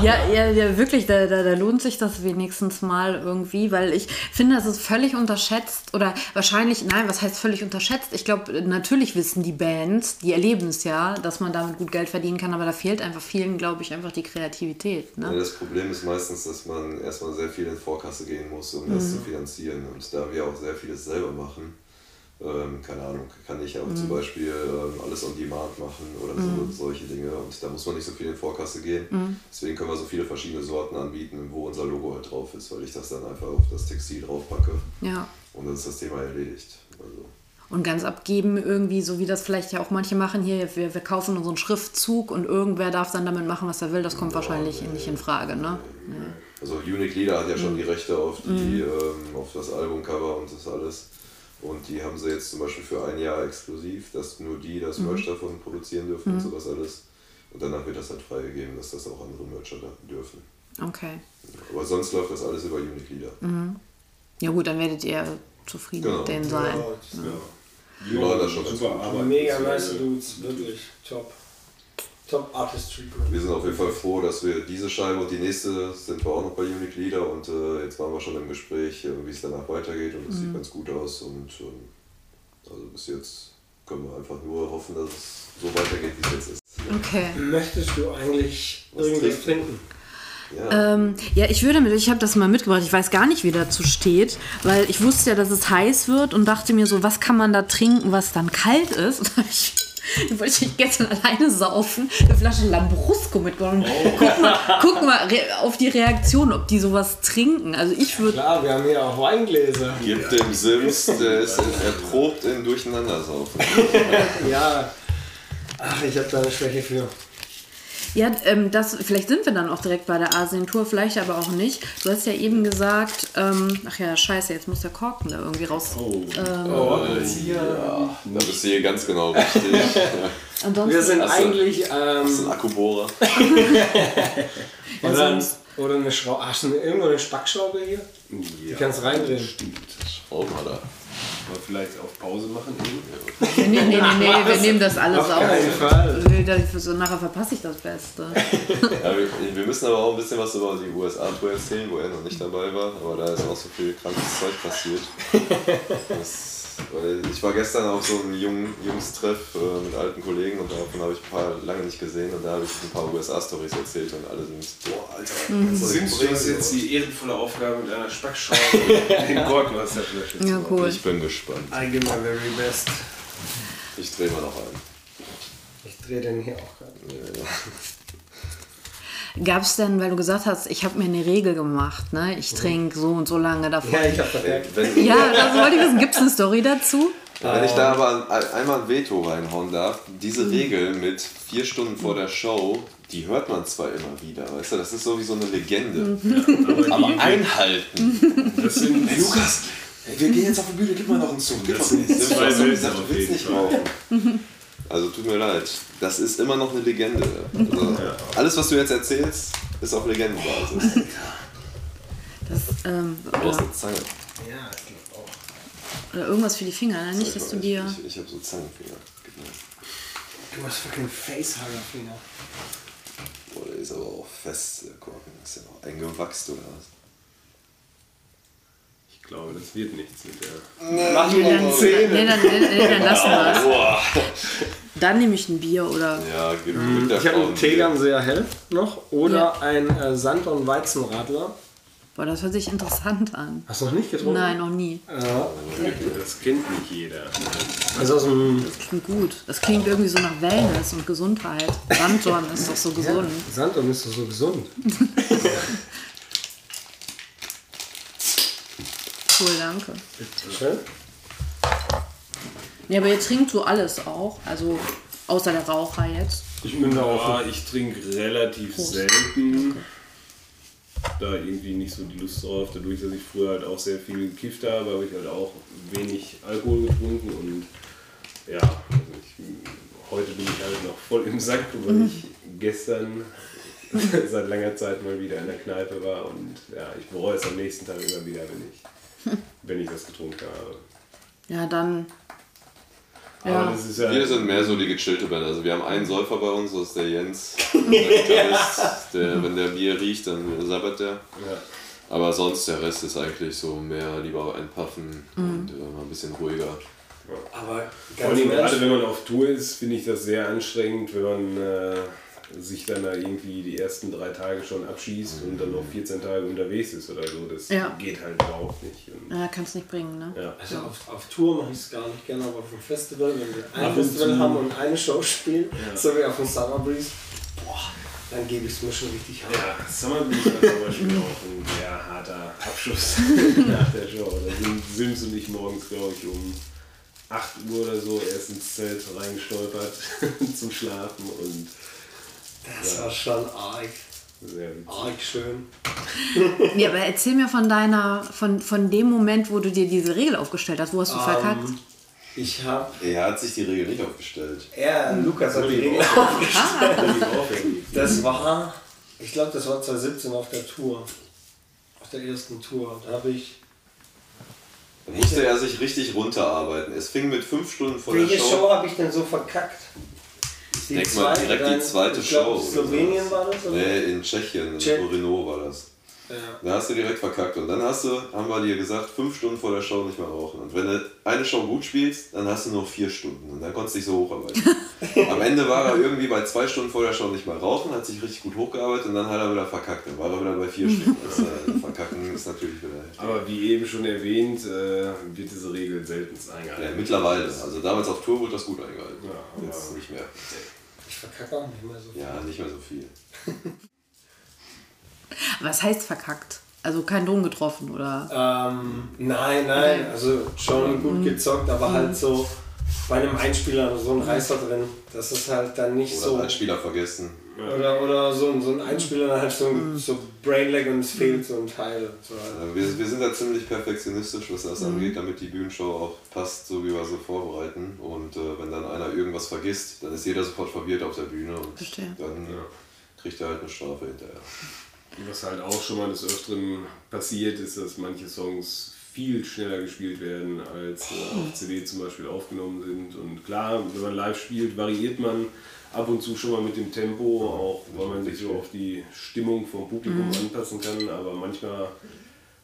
Ja, ja, ja wirklich, da, da, da lohnt sich das wenigstens mal irgendwie, weil ich finde, das ist völlig unterschätzt oder wahrscheinlich, nein, was heißt völlig unterschätzt? Ich glaube, natürlich wissen die Bands, die erleben es ja, dass man damit gut Geld verdienen kann, aber da fehlt einfach vielen, glaube ich, einfach die Kreativität. Ja, Ne? das Problem ist meistens, dass man erstmal sehr viel in Vorkasse gehen muss, um das zu finanzieren. Und da wir auch sehr vieles selber machen, ähm, keine Ahnung, kann ich auch zum Beispiel ähm, alles on demand machen oder so, solche Dinge. Und da muss man nicht so viel in Vorkasse gehen. Deswegen können wir so viele verschiedene Sorten anbieten, wo unser Logo halt drauf ist, weil ich das dann einfach auf das Textil draufpacke. Ja. Und dann ist das Thema erledigt. Also, Und ganz abgeben irgendwie, so wie das vielleicht ja auch manche machen hier, wir, wir kaufen unseren Schriftzug und irgendwer darf dann damit machen, was er will, das kommt wahrscheinlich nicht in Frage, ne? Also Unique Leader hat ja schon die Rechte auf, die, ähm, auf das Albumcover und das alles. Und die haben sie jetzt zum Beispiel für ein Jahr exklusiv, dass nur die das Merch davon produzieren dürfen und sowas alles. Und danach wird das halt freigegeben, dass das auch andere Mercher dürfen. Okay. Aber sonst läuft das alles über Unique Leader. Ja gut, dann werdet ihr zufrieden Genau. mit denen sein. Ja. Die machen das schon super. Arbeit. Mega nice Dudes, wirklich top. Top Artistry. Wir sind auf jeden Fall froh, dass wir diese Scheibe und die nächste sind wir auch noch bei Unique Leader und äh, jetzt waren wir schon im Gespräch, äh, wie es danach weitergeht und es sieht ganz gut aus und ähm, also bis jetzt können wir einfach nur hoffen, dass es so weitergeht, wie es jetzt ist. Okay. Möchtest du eigentlich Was irgendwas trinken? Ja. Ähm, ja, ich würde mit, ich habe das mal mitgebracht. Ich weiß gar nicht, wie dazu steht, weil ich wusste ja, dass es heiß wird und dachte mir so, was kann man da trinken, was dann kalt ist? Und da hab ich dann wollte ich gestern alleine saufen, eine Flasche Lambrusco mitgenommen. Guck mal, guck mal re- auf die Reaktion, ob die sowas trinken. Also ich würde, Klar, wir haben hier auch Weingläser. Gibt dem Sims, der ist erprobt in Durcheinandersaufen. Ja. Ach, ich habe da eine Schwäche für. Ja, ähm, das, vielleicht sind wir dann auch direkt bei der Asien-Tour, vielleicht aber auch nicht. Du hast ja eben gesagt, ähm, ach ja, scheiße, jetzt muss der Korken da irgendwie raus. Oh, Oh, jetzt hier. Da bist du hier ganz genau richtig. Ansonsten, Wir sind Hast du- eigentlich. Das ist Ähm, ein Akkubohrer. oder, oder eine Schraube. Hast du irgendwo eine Spackschraube hier? Die kannst du reindrehen. Schau mal Aber vielleicht auf Pause machen eben. Nee, nee, nee, nee, wir nehmen das alles Auf auf. keinen Fall. So nachher verpasse ich das Beste. Ja, wir, wir müssen aber auch ein bisschen was über die USA-Tour erzählen, wo er noch nicht dabei war, aber da ist auch so viel krankes Zeug passiert. Das, ich war gestern auf so einem jungen Jungs-Treff äh, mit alten Kollegen und davon habe ich ein paar lange nicht gesehen und da habe ich ein paar USA-Stories erzählt und alle sind, boah, Alter, nicht Sims, du hast jetzt die ehrenvolle Aufgabe mit einer Spackschale den Goldwasserflasche zu Ja, cool. Ich bin gespannt. I give my very best. Ich drehe mal noch einen. Ich drehe den hier auch gerade. Gab es denn, weil du gesagt hast, ich habe mir eine Regel gemacht, ne? Ich trinke so und so lange davon. Ja, ich habe vermerkt. Ja, das wollte ich wissen. Gibt es eine Story dazu? Wenn ich da aber ein- einmal ein Veto reinhauen darf, diese Regel mit vier Stunden vor der Show, die hört man zwar immer wieder, weißt du, das ist so wie so eine Legende. Aber einhalten. Das sind Hey Lukas, wir gehen jetzt auf die Bühne, gib mal noch einen Zug. Gib Das mal gesagt, auf du willst jeden nicht rauchen. Also tut mir leid, das ist immer noch eine Legende. Also, alles, was du jetzt erzählst, ist auf Legendenbasis. Das, ähm, Du brauchst oder, eine Zange. Ja, ich glaube auch. oder irgendwas für die Finger, ne? Nicht, dass du ich, dir. Ich, ich habe so Zangenfinger. Mir. Du hast fucking Facehugger-Finger. Boah, der ist aber auch fest, der Korken. Ist ja auch eingewachst oder was? Ich glaube, das wird nichts mit der. Mach Nee, mir dann, die Zähne. nee, dann, nee, dann lassen wir es. Dann nehme ich ein Bier oder. Ja, gib mit der Ich habe einen ein Bier. Tegern sehr hell noch oder Ja. ein äh, Sand- und Weizenradler. Boah, das hört sich interessant an. Hast du noch nicht getrunken? Nein, noch nie. Ja. Das kennt nicht jeder. Also aus dem Das klingt gut. Das klingt irgendwie so nach Wellness und Gesundheit. Sanddorn ist doch so gesund. Sandorn ist doch so gesund. Cool, danke. Schön. Ja, aber ihr trinkt so alles auch. Also außer der Raucher jetzt. Ich bin da auch. Ich trinke relativ selten. Da irgendwie nicht so die Lust drauf. Dadurch, dass ich früher halt auch sehr viel gekifft habe, habe ich halt auch wenig Alkohol getrunken und ja, also ich, heute bin ich halt noch voll im Sack, weil ich gestern seit langer Zeit mal wieder in der Kneipe war und ja, ich bereue es am nächsten Tag immer wieder, wenn ich, wenn ich das getrunken habe. Ja, dann. Aber Ja. das ist ja Wir sind mehr so die gechillte Band. Also wir haben einen Säufer bei uns, das ist der Jens. Der Gitarrist, der, wenn der Bier riecht, dann sabbert der. ja, Aber sonst der Rest ist eigentlich so mehr lieber einpaffen und äh, mal ein bisschen ruhiger. Aber Vor ganz allem gerade wenn man auf Tour ist, finde ich das sehr anstrengend, wenn man äh, sich dann da irgendwie die ersten drei Tage schon abschießt und dann noch 14 Tage unterwegs ist oder so. Das Ja. geht halt überhaupt nicht. Und, Ja, kannst nicht bringen, ne? ja. also auf, auf Tour mache ich es gar nicht gerne, aber auf dem Festival, wenn wir ein Ab Festival haben und eine Show spielen, Ja. so wie auf dem Summer Breeze, boah, dann gebe ich es mir schon richtig hart. Ja, Summer Breeze war zum Beispiel auch ein sehr harter Abschluss nach der Show. Da sind Sims und ich morgens, glaube ich, um 8 Uhr oder so erst ins Zelt reingestolpert zum Schlafen und Das war schon arg, sehr witzig. arg schön. Ja, aber erzähl mir von deiner, von, von dem Moment, wo du dir diese Regel aufgestellt hast. Wo hast du verkackt? Ähm, ich habe, Er hat sich die Regel nicht aufgestellt. er, Lukas hat die Völlig Regel. Völlig aufwendig. Das war, ich glaube, das war 2017 auf der Tour. Auf der ersten Tour. Da habe ich. Musste er sich richtig runterarbeiten. Es fing mit fünf Stunden vor der Welche Show. Show habe ich denn so verkackt? Die Denk mal direkt die zweite ich Show. oder Slowenien war das? Oder? Nee, in Tschechien, in Tschech- Torino war das. Ja. Da hast du direkt verkackt und dann hast du, haben wir dir gesagt, fünf Stunden vor der Show nicht mehr rauchen. Und wenn du eine Show gut spielst, dann hast du nur vier Stunden und dann konntest du dich so hocharbeiten. Am Ende war er irgendwie bei zwei Stunden vor der Show nicht mehr rauchen, hat sich richtig gut hochgearbeitet und dann hat er wieder verkackt. Dann war er wieder bei vier Stunden. Das, äh, verkacken ist natürlich wieder heftig. Aber wie eben schon erwähnt, äh, wird diese Regel selten eingehalten. Ja, mittlerweile. Also damals auf Tour wurde das gut eingehalten. Ja, Jetzt nicht mehr. Ich verkacke auch nicht mehr so viel. Ja, nicht mehr so viel. Was heißt verkackt? Also kein Ton getroffen, oder? Ähm, nein, nein, also schon gut gezockt, aber halt so bei einem Einspieler so ein Reißer drin. Das ist halt dann nicht Oder so. einen Spieler vergessen. Oder, oder so, ein- so ein Einspieler dann halt so, ein- so Brainlag und es fehlt so ein Teil. So halt. Äh, Wir, wir sind da ziemlich perfektionistisch, was das angeht, damit die Bühnenshow auch passt, so wie wir sie vorbereiten. Und äh, wenn dann einer irgendwas vergisst, dann ist jeder sofort verwirrt auf der Bühne und Verstehe. dann kriegt er halt eine Strafe hinterher. Was halt auch schon mal des Öfteren passiert, ist, dass manche Songs viel schneller gespielt werden, als äh, auf CD zum Beispiel aufgenommen sind. Und klar, wenn man live spielt, variiert man ab und zu schon mal mit dem Tempo, auch weil man sich so auf die Stimmung vom Publikum anpassen kann. Aber manchmal,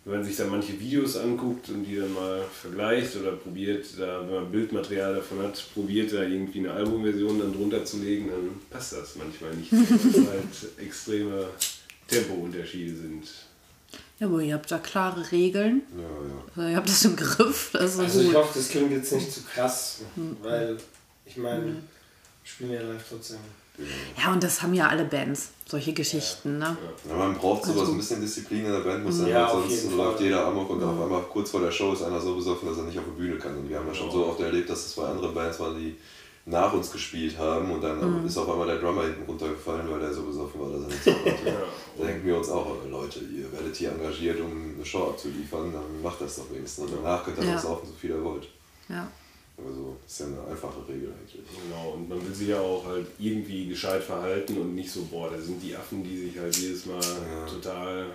wenn man sich dann manche Videos anguckt und die dann mal vergleicht oder probiert, da, wenn man Bildmaterial davon hat, probiert da irgendwie eine Albumversion dann drunter zu legen, dann passt das manchmal nicht, weil es halt extreme Tempounterschiede sind. Ja, aber ihr habt da klare Regeln. Ja, ja. Also ihr habt das im Griff. Das ist Also ich gut. hoffe, das klingt jetzt nicht zu krass, weil ich meine, wir spielen ja live trotzdem. Ja, und das haben ja alle Bands, solche Geschichten, ne? Ja, man braucht sowas, Also- ein bisschen Disziplin in der Band muss sein, Ja, weil auf sonst jeden läuft jeder amok und auf einmal kurz vor der Show ist einer so besoffen, dass er nicht auf die Bühne kann. Und wir haben ja schon so oft erlebt, dass es bei anderen Bands waren, die nach uns gespielt haben und dann ist auf einmal der Drummer hinten runtergefallen, weil der so besoffen war, dass er nichts konnte. Da denken wir uns auch, äh, Leute, ihr werdet hier engagiert, um eine Show abzuliefern, dann macht das doch wenigstens. Und danach könnt ihr Ja. noch saufen, so viel ihr wollt. Ja. Also, ist ja eine einfache Regel eigentlich. Genau, und man will sich ja auch halt irgendwie gescheit verhalten und nicht so, boah, da sind die Affen, die sich halt jedes Mal Ja. total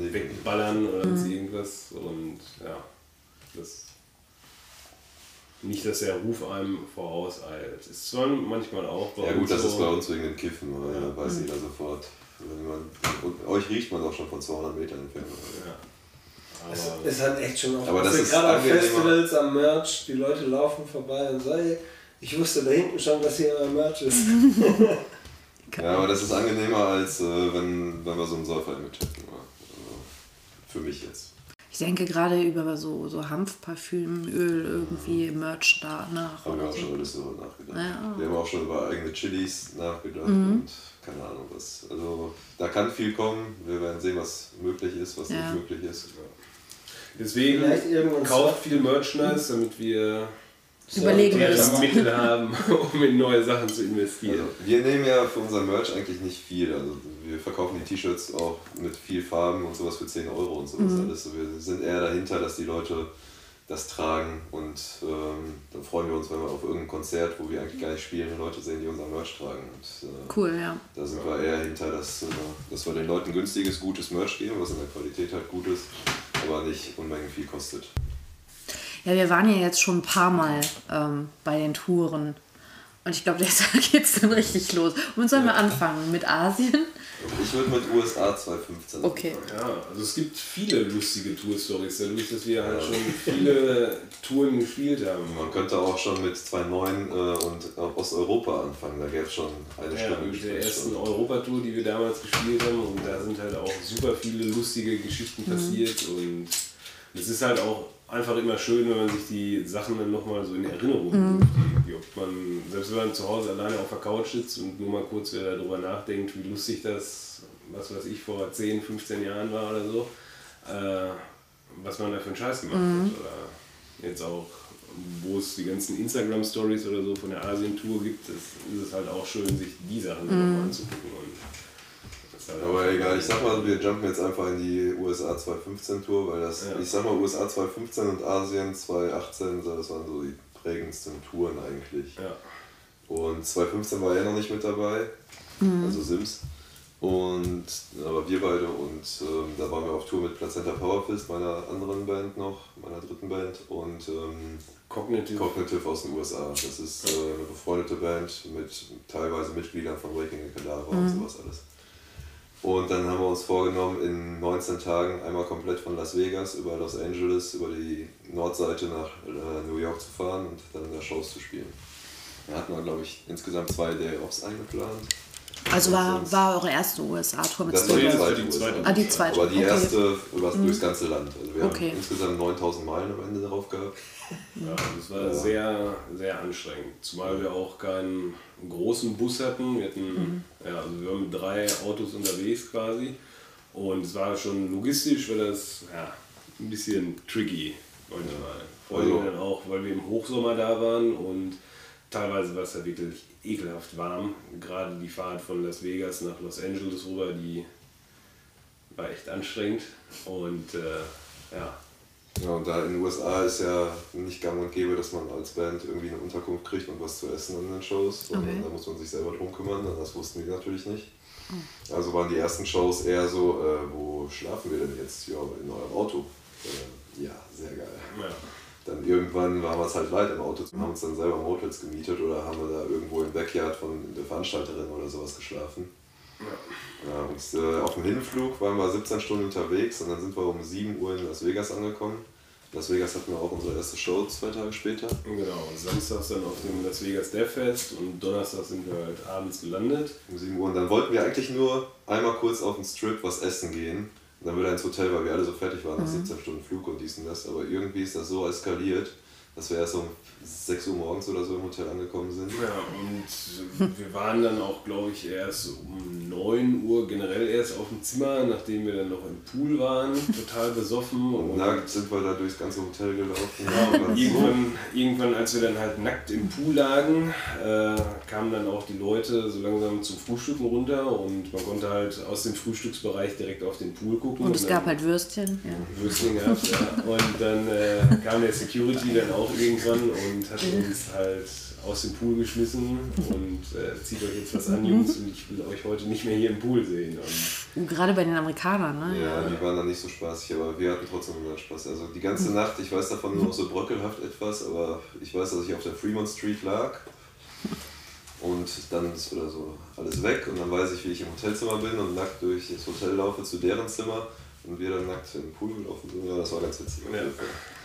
wegballern oder sonst irgendwas. Und ja, das. Nicht, dass der Ruf einem vorauseilt. Ist zwar manchmal auch bei Ja gut, uns das so, ist bei uns wegen dem Kiffen, weil da weiß jeder sofort. Wenn man, und euch riecht man auch schon von 200 Metern entfernt. Ja. Es, Aber es hat echt schon oft Aber das ist gerade auf. Festivals, am Merch, die Leute laufen vorbei und sagen, "Ey, ich wusste da hinten schon, dass hier euer Merch ist. Ja, aber das ist angenehmer, als äh, wenn, wenn wir so einen Säufer mit hätten. Also, für mich jetzt. Ich denke gerade über so, so Hanfparfümöl irgendwie Merch da nach Haben wir oder auch schon über das so nachgedacht. Ja. Wir haben auch schon über eigene Chilis nachgedacht Mhm. und keine Ahnung was. Also da kann viel kommen. Wir werden sehen, was möglich ist, was Ja. nicht möglich ist. deswegen Vielleicht irgendwann kauft viel Merchandise, damit wir Überlegen wir die das. Mittel haben, um in neue Sachen zu investieren. Also, wir nehmen ja für unser Merch eigentlich nicht viel. Also wir verkaufen die T-Shirts auch mit viel Farben und sowas für 10 Euro und sowas Mhm. alles. So, Wir sind eher dahinter, dass die Leute das tragen und ähm, dann freuen wir uns, wenn wir auf irgendein Konzert, wo wir eigentlich gar nicht spielen, Leute sehen, die unser Merch tragen. Und, äh, Cool, ja. Da sind wir eher hinter, dass, äh, dass wir den Leuten günstiges, gutes Merch geben, was in der Qualität halt gut ist, aber nicht Unmengen viel kostet. Ja, wir waren ja jetzt schon ein paar Mal ähm, bei den Touren. Und ich glaube, deshalb geht es dann richtig los. Und sollen wir anfangen? Mit Asien? Ich würde mit USA 215. Okay. Ja, also es gibt viele lustige Tour-Stories, dadurch, dass wir halt schon viele Touren gespielt haben. Man könnte auch schon mit 2.9 äh, und äh, Osteuropa anfangen, da gäbe es schon eine Ja, Stunde. mit der ersten. Europatour, die wir damals gespielt haben und da sind halt auch super viele lustige Geschichten passiert und es ist halt auch einfach immer schön, wenn man sich die Sachen dann nochmal so in Erinnerung ruft. Die, ob man, selbst wenn man zu Hause alleine auf der Couch sitzt und nur mal kurz wieder darüber nachdenkt, wie lustig das, was weiß ich, vor 10, 15 Jahren war oder so, äh, was man da für einen Scheiß gemacht hat. Oder jetzt auch, wo es die ganzen Instagram-Stories oder so von der Asien-Tour gibt, ist, ist es halt auch schön, sich die Sachen dann nochmal anzugucken. Und das Aber auch- egal, ich sag mal, wir jumpen jetzt einfach in die USA 215 Tour, weil das, Ja. ich sag mal, USA 215 und Asien 218, so, das waren so die prägendsten Touren eigentlich. Ja. Und 2015 war er noch nicht mit dabei, also Sims. Und aber wir beide und ähm, da waren wir auf Tour mit Placenta Powerfist, meiner anderen Band noch, meiner dritten Band und ähm, Cognitive. Cognitive aus den USA. Das ist äh, eine befreundete Band mit teilweise Mitgliedern von Waking the Cadaver und sowas alles. Und dann haben wir uns vorgenommen, in 19 Tagen einmal komplett von Las Vegas über Los Angeles, über die Nordseite nach äh, New York zu fahren und dann da Shows zu spielen. Da hatten wir, glaube ich, insgesamt zwei Day-Offs eingeplant. Also war, war eure erste USA-Tour mit Das war die zweite, die USA. zweite. Ah, die zweite. Aber die okay. erste über durchs ganze Land. Also wir Okay. haben insgesamt 9000 Meilen am Ende darauf gehabt. Ja, das war sehr, sehr anstrengend. Zumal wir auch keinen großen Bus hatten. Wir hatten, ja, also wir waren mit drei Autos unterwegs quasi. Und es war schon logistisch, war das ja, ein bisschen tricky manchmal. Vor allem Also- dann auch, weil wir im Hochsommer da waren und teilweise war es ja wirklich ekelhaft warm. Gerade die Fahrt von Las Vegas nach Los Angeles rüber, die war echt anstrengend. Und äh, ja, Ja, und da in den USA ist ja nicht gang und gäbe, dass man als Band irgendwie eine Unterkunft kriegt und was zu essen an den Shows. sondern Okay. Da muss man sich selber drum kümmern, das wussten wir natürlich nicht. Also waren die ersten Shows eher so, äh, wo schlafen wir denn jetzt? Ja, in eurem Auto. Äh, Ja, sehr geil. Ja. Dann irgendwann waren wir es halt leid im Auto, haben uns dann selber Motels gemietet oder haben wir da irgendwo im Backyard von der Veranstalterin oder sowas geschlafen. Ja. und äh, auf dem Hinflug waren wir 17 Stunden unterwegs und dann sind wir um 7 Uhr in Las Vegas angekommen. Las Vegas hatten wir auch unsere erste Show zwei Tage später. Genau, samstags dann auf dem Las Vegas Death Fest und Donnerstag sind wir halt abends gelandet. Um 7 Uhr. Und dann wollten wir eigentlich nur einmal kurz auf den Strip was essen gehen. Und dann wieder ins Hotel, weil wir alle so fertig waren nach 17 Stunden Flug und dies und das. Aber irgendwie ist das so eskaliert, dass wir erst um 6 Uhr morgens oder so im Hotel angekommen sind. Ja, und wir waren dann auch, glaube ich, erst um 9 Uhr generell erst auf dem Zimmer, nachdem wir dann noch im Pool waren, total besoffen. Und nackt sind wir da durchs ganze Hotel gelaufen. Ja, und irgendwann, irgendwann, als wir dann halt nackt im Pool lagen, äh, kamen dann auch die Leute so langsam zum Frühstücken runter und man konnte halt aus dem Frühstücksbereich direkt auf den Pool gucken. Und es gab halt Würstchen. Ja. Würstchen gehabt, ja. Und dann äh, kam der Security dann auch irgendwann und hat uns halt aus dem Pool geschmissen und äh, zieht euch jetzt was an, Jungs, und ich will euch heute nicht mehr hier im Pool sehen. Und Gerade bei den Amerikanern, ne? Ja, die waren dann nicht so spaßig, aber wir hatten trotzdem unseren Spaß. Also die ganze Nacht, ich weiß davon nur noch so bröckelhaft etwas, aber ich weiß, dass ich auf der Fremont Street lag und dann ist wieder so alles weg und dann weiß ich, wie ich im Hotelzimmer bin und nackt durch das Hotel laufe zu deren Zimmer und wir dann nackt in den Pool gelaufen sind. Ja, das war ganz witzig. Ja.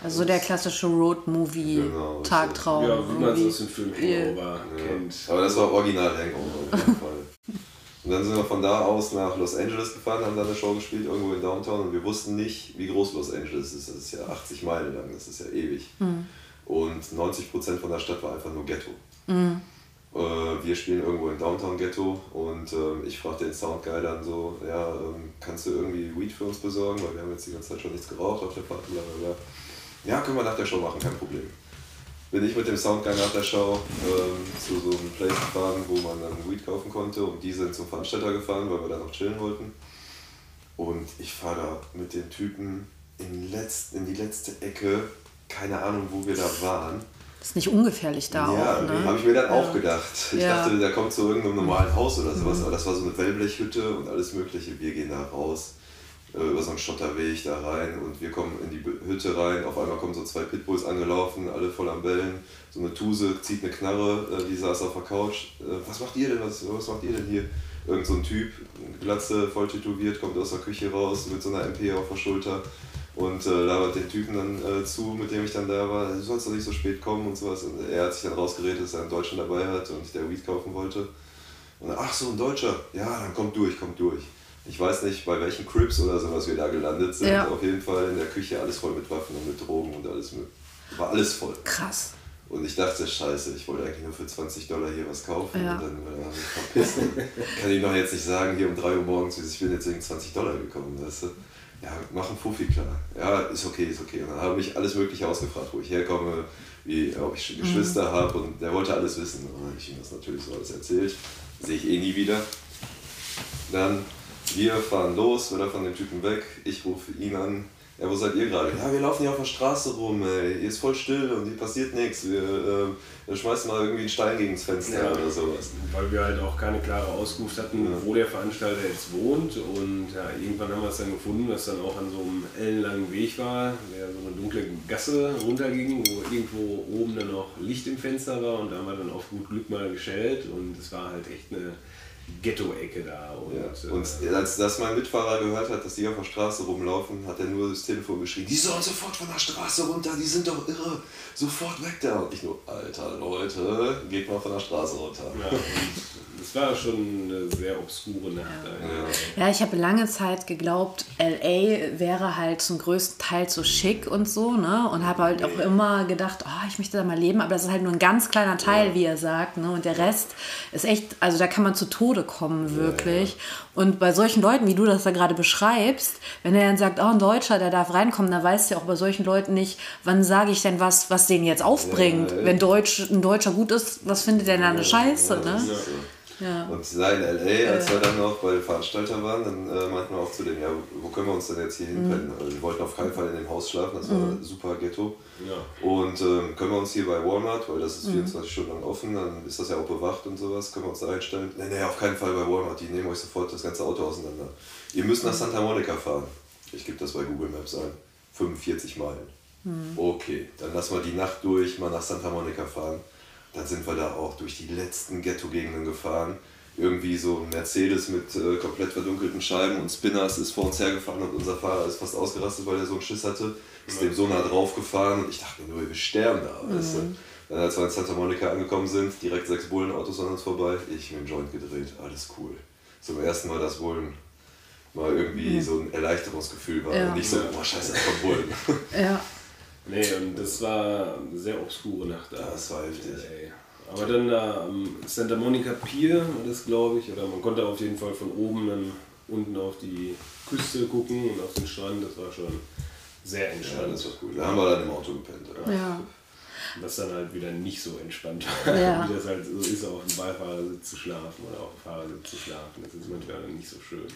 Also der klassische Genau, Road-Movie-Tagtraum. ja, wie man es aus dem Film Hangover kennt. Aber das war original Hangover auf jeden Fall. Und dann sind wir von da aus nach Los Angeles gefahren, haben da eine Show gespielt, irgendwo in Downtown und wir wussten nicht, wie groß Los Angeles ist. Das ist ja 80 Meilen lang, das ist ja ewig. Und 90% von der Stadt war einfach nur Ghetto. Äh, wir spielen irgendwo in Downtown Ghetto und ähm, ich frage den Soundguy dann so, ja, ähm, kannst du irgendwie Weed für uns besorgen, weil wir haben jetzt die ganze Zeit schon nichts geraucht auf der Fahrt. Ja, können wir nach der Show machen, kein Problem. Bin ich mit dem Soundguy nach der Show ähm, zu so einem Place gefahren, wo man dann Weed kaufen konnte und die sind zum Veranstalter gefahren, weil wir da noch chillen wollten. Und ich fahre da mit den Typen in, letzt, in die letzte Ecke, keine Ahnung, wo wir da waren. Ist nicht ungefährlich da ja, auch, ne? habe ich mir dann auch gedacht. Ich Ja. dachte, der kommt zu irgendeinem normalen Haus oder sowas, Mhm. aber das war so eine Wellblechhütte und alles Mögliche. Wir gehen da raus, äh, über so einen Schotterweg da rein und wir kommen in die Hütte rein. Auf einmal kommen so zwei Pitbulls angelaufen, alle voll am Bellen. So eine Tuse zieht eine Knarre, äh, die saß auf der Couch. Äh, Was macht ihr denn? Was, was macht ihr denn hier? Irgend so ein Typ, Glatze, voll tätowiert, kommt aus der Küche raus mit so einer MP auf der Schulter und äh, labert den Typen dann äh, zu, mit dem ich dann da war, du sollst doch nicht so spät kommen und sowas. Und er hat sich dann rausgeredet, dass er einen Deutschen dabei hat und der Weed kaufen wollte. Und dann, ach so, ein Deutscher, ja, dann kommt durch, kommt durch. Ich weiß nicht, bei welchen Crips oder sowas wir da gelandet sind. Ja. Auf jeden Fall in der Küche alles voll mit Waffen und mit Drogen und alles mit. War alles voll. Krass. Und ich dachte, scheiße, ich wollte eigentlich nur für 20 Dollar hier was kaufen. Ja. Und dann äh, hab ich verpisst. Kann ich doch jetzt nicht sagen, hier um 3 Uhr morgens, ich bin jetzt wegen 20 Dollar gekommen, weißt du? Ja, mach einen Fuffi klar. Ja, ist okay, ist okay. Und dann habe ich alles Mögliche ausgefragt, wo ich herkomme, wie, ob ich Geschwister habe und der wollte alles wissen. Und ich ihm das natürlich so alles erzählt. Sehe ich eh nie wieder. Dann, wir fahren los, wieder von dem Typen weg. Ich rufe ihn an. Ja, wo seid ihr gerade? Ja, wir laufen hier auf der Straße rum, ey. Hier ist voll still und hier passiert nichts. Wir, ähm, wir schmeißen mal irgendwie einen Stein gegen das Fenster Ja. oder sowas. Weil wir halt auch keine klare Auskunft hatten, Ja. wo der Veranstalter jetzt wohnt. Und ja, irgendwann haben wir es dann gefunden, was dann auch an so einem ellenlangen Weg war, der so eine dunkle Gasse runterging, wo irgendwo oben dann noch Licht im Fenster war. Und da haben wir dann auf gut Glück mal geschellt. Und es war halt echt eine Ghetto-Ecke da. Und, Ja. Und äh, als das mein Mitfahrer gehört hat, dass die auf der Straße rumlaufen, hat er nur das Telefon geschrien, die sollen sofort von der Straße runter, die sind doch irre, sofort weg da. Und ich nur, alter Leute, geht mal von der Straße runter. ja, und es war schon eine sehr obskure Nacht. eigentlich. Ja, ich habe lange Zeit geglaubt, LA wäre halt zum größten Teil so schick und so, ne? Und habe halt auch immer gedacht, oh, ich möchte da mal leben, aber das ist halt nur ein ganz kleiner Teil, wie er sagt, ne? Und der Rest ist echt, also da kann man zu Tode kommen, wirklich. Und bei solchen Leuten, wie du das da gerade beschreibst, wenn er dann sagt, oh, ein Deutscher, der darf reinkommen, da weißt du ja auch bei solchen Leuten nicht, wann sage ich denn was, was den jetzt aufbringt. Ja, wenn Deutsch, ein Deutscher gut ist, was findet der denn an der Scheiße, ne? Ja. Und da in L.A., als wir dann noch bei dem Veranstalter waren, dann äh, meinten wir auch zu dem, ja, wo können wir uns denn jetzt hier Mhm. hinpennen? Also wir wollten auf keinen Fall in dem Haus schlafen, das war super Ghetto. Ja. Und ähm, können wir uns hier bei Walmart, weil das ist Mhm. 24 Stunden lang offen, dann ist das ja auch bewacht und sowas, können wir uns da einstellen? Nee, nee, auf keinen Fall bei Walmart, die nehmen euch sofort das ganze Auto auseinander. Ihr müsst nach Santa Monica fahren. Ich gebe das bei Google Maps ein. 45 Meilen. Okay, dann lassen wir die Nacht durch, mal nach Santa Monica fahren. Dann sind wir da auch durch die letzten Ghetto-Gegenden gefahren. Irgendwie so ein Mercedes mit äh, komplett verdunkelten Scheiben und Spinners ist vor uns hergefahren und unser Fahrer ist fast ausgerastet, weil er so einen Schiss hatte. Ist dem so nah drauf gefahren und ich dachte mir nur, wir sterben da. Weißt du? Dann als wir in Santa Monica angekommen sind, direkt sechs Bullenautos an uns vorbei, ich mit dem Joint gedreht, alles cool. Zum ersten Mal das Bullen mal irgendwie so ein Erleichterungsgefühl war. Ja. Und nicht so, boah scheiße, das kommt Bullen. Ja. Nee, und das war eine sehr obskure Nacht da. Das war heftig. Ey. Aber dann da am Santa Monica Pier war das, glaube ich, oder man konnte auf jeden Fall von oben dann unten auf die Küste gucken und auf den Strand. Das war schon sehr Ja, entspannt. das war cool. Da haben wir dann im Auto gepennt. Ja. Ja. Was dann halt wieder nicht so entspannt war, Ja. wie das halt so ist, auf dem Beifahrersitz zu schlafen oder auf dem Fahrersitz zu schlafen. Das ist manchmal dann nicht so schön.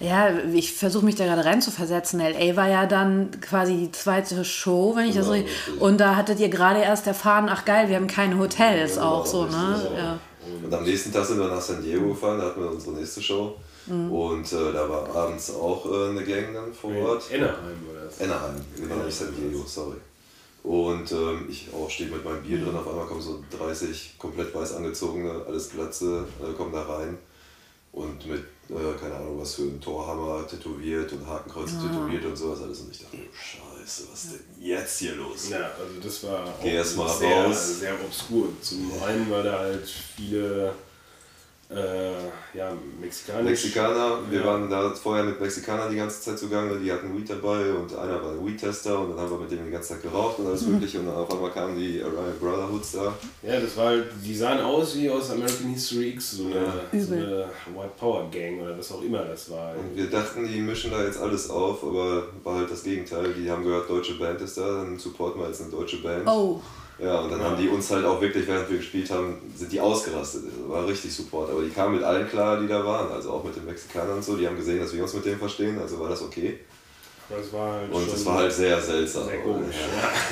Ja, ich versuche mich da gerade rein zu versetzen. LA war ja dann quasi die zweite Show, wenn ich das Genau, richtig. richtig. Und da hattet ihr gerade erst erfahren, ach geil, wir haben keine Hotels Ja, auch genau, so, ne? richtig, Ja. Und am nächsten Tag sind wir nach San Diego gefahren, da hatten wir unsere nächste Show. Mhm. Und äh, da war abends auch äh, eine Gang dann vor Ort. Anaheim war das. Anaheim, genau, nicht San Diego, sorry. Und ähm, ich auch stehe mit meinem Bier drin, auf einmal kommen so 30 komplett weiß angezogene, alles Glatze, äh, kommen da rein. Und mit, äh, keine Ahnung, was für ein Torhammer tätowiert und Hakenkreuze tätowiert und sowas alles. Und ich dachte, oh, scheiße, was ist denn jetzt hier los? Ja, also das war auch Geh sehr, raus. sehr obskur. Zum einen, weil da halt viele äh, ja, Mexikaner. Mexikaner, wir Ja. waren da vorher mit Mexikanern die ganze Zeit zugange, die hatten Weed dabei und einer war ein Weed-Tester und dann haben wir mit denen die ganze Zeit geraucht und alles Mhm. mögliche und dann auf einmal kamen die Aryan Brotherhoods da. Ja, das war halt, die sahen aus wie aus American History X, so eine, Ja. so eine White Power Gang oder was auch immer das war. Und wir dachten, die mischen da jetzt alles auf, aber war halt das Gegenteil. Die haben gehört, deutsche Band ist da, dann supporten wir jetzt eine deutsche Band. Oh, Ja, und dann haben die uns halt auch wirklich, während wir gespielt haben, sind die ausgerastet. Das war richtig Support. Aber die kamen mit allen klar, die da waren. Also auch mit den Mexikanern und so. Die haben gesehen, dass wir uns mit denen verstehen, also war das okay. Das war halt Und es war halt sehr seltsam. sehr komisch.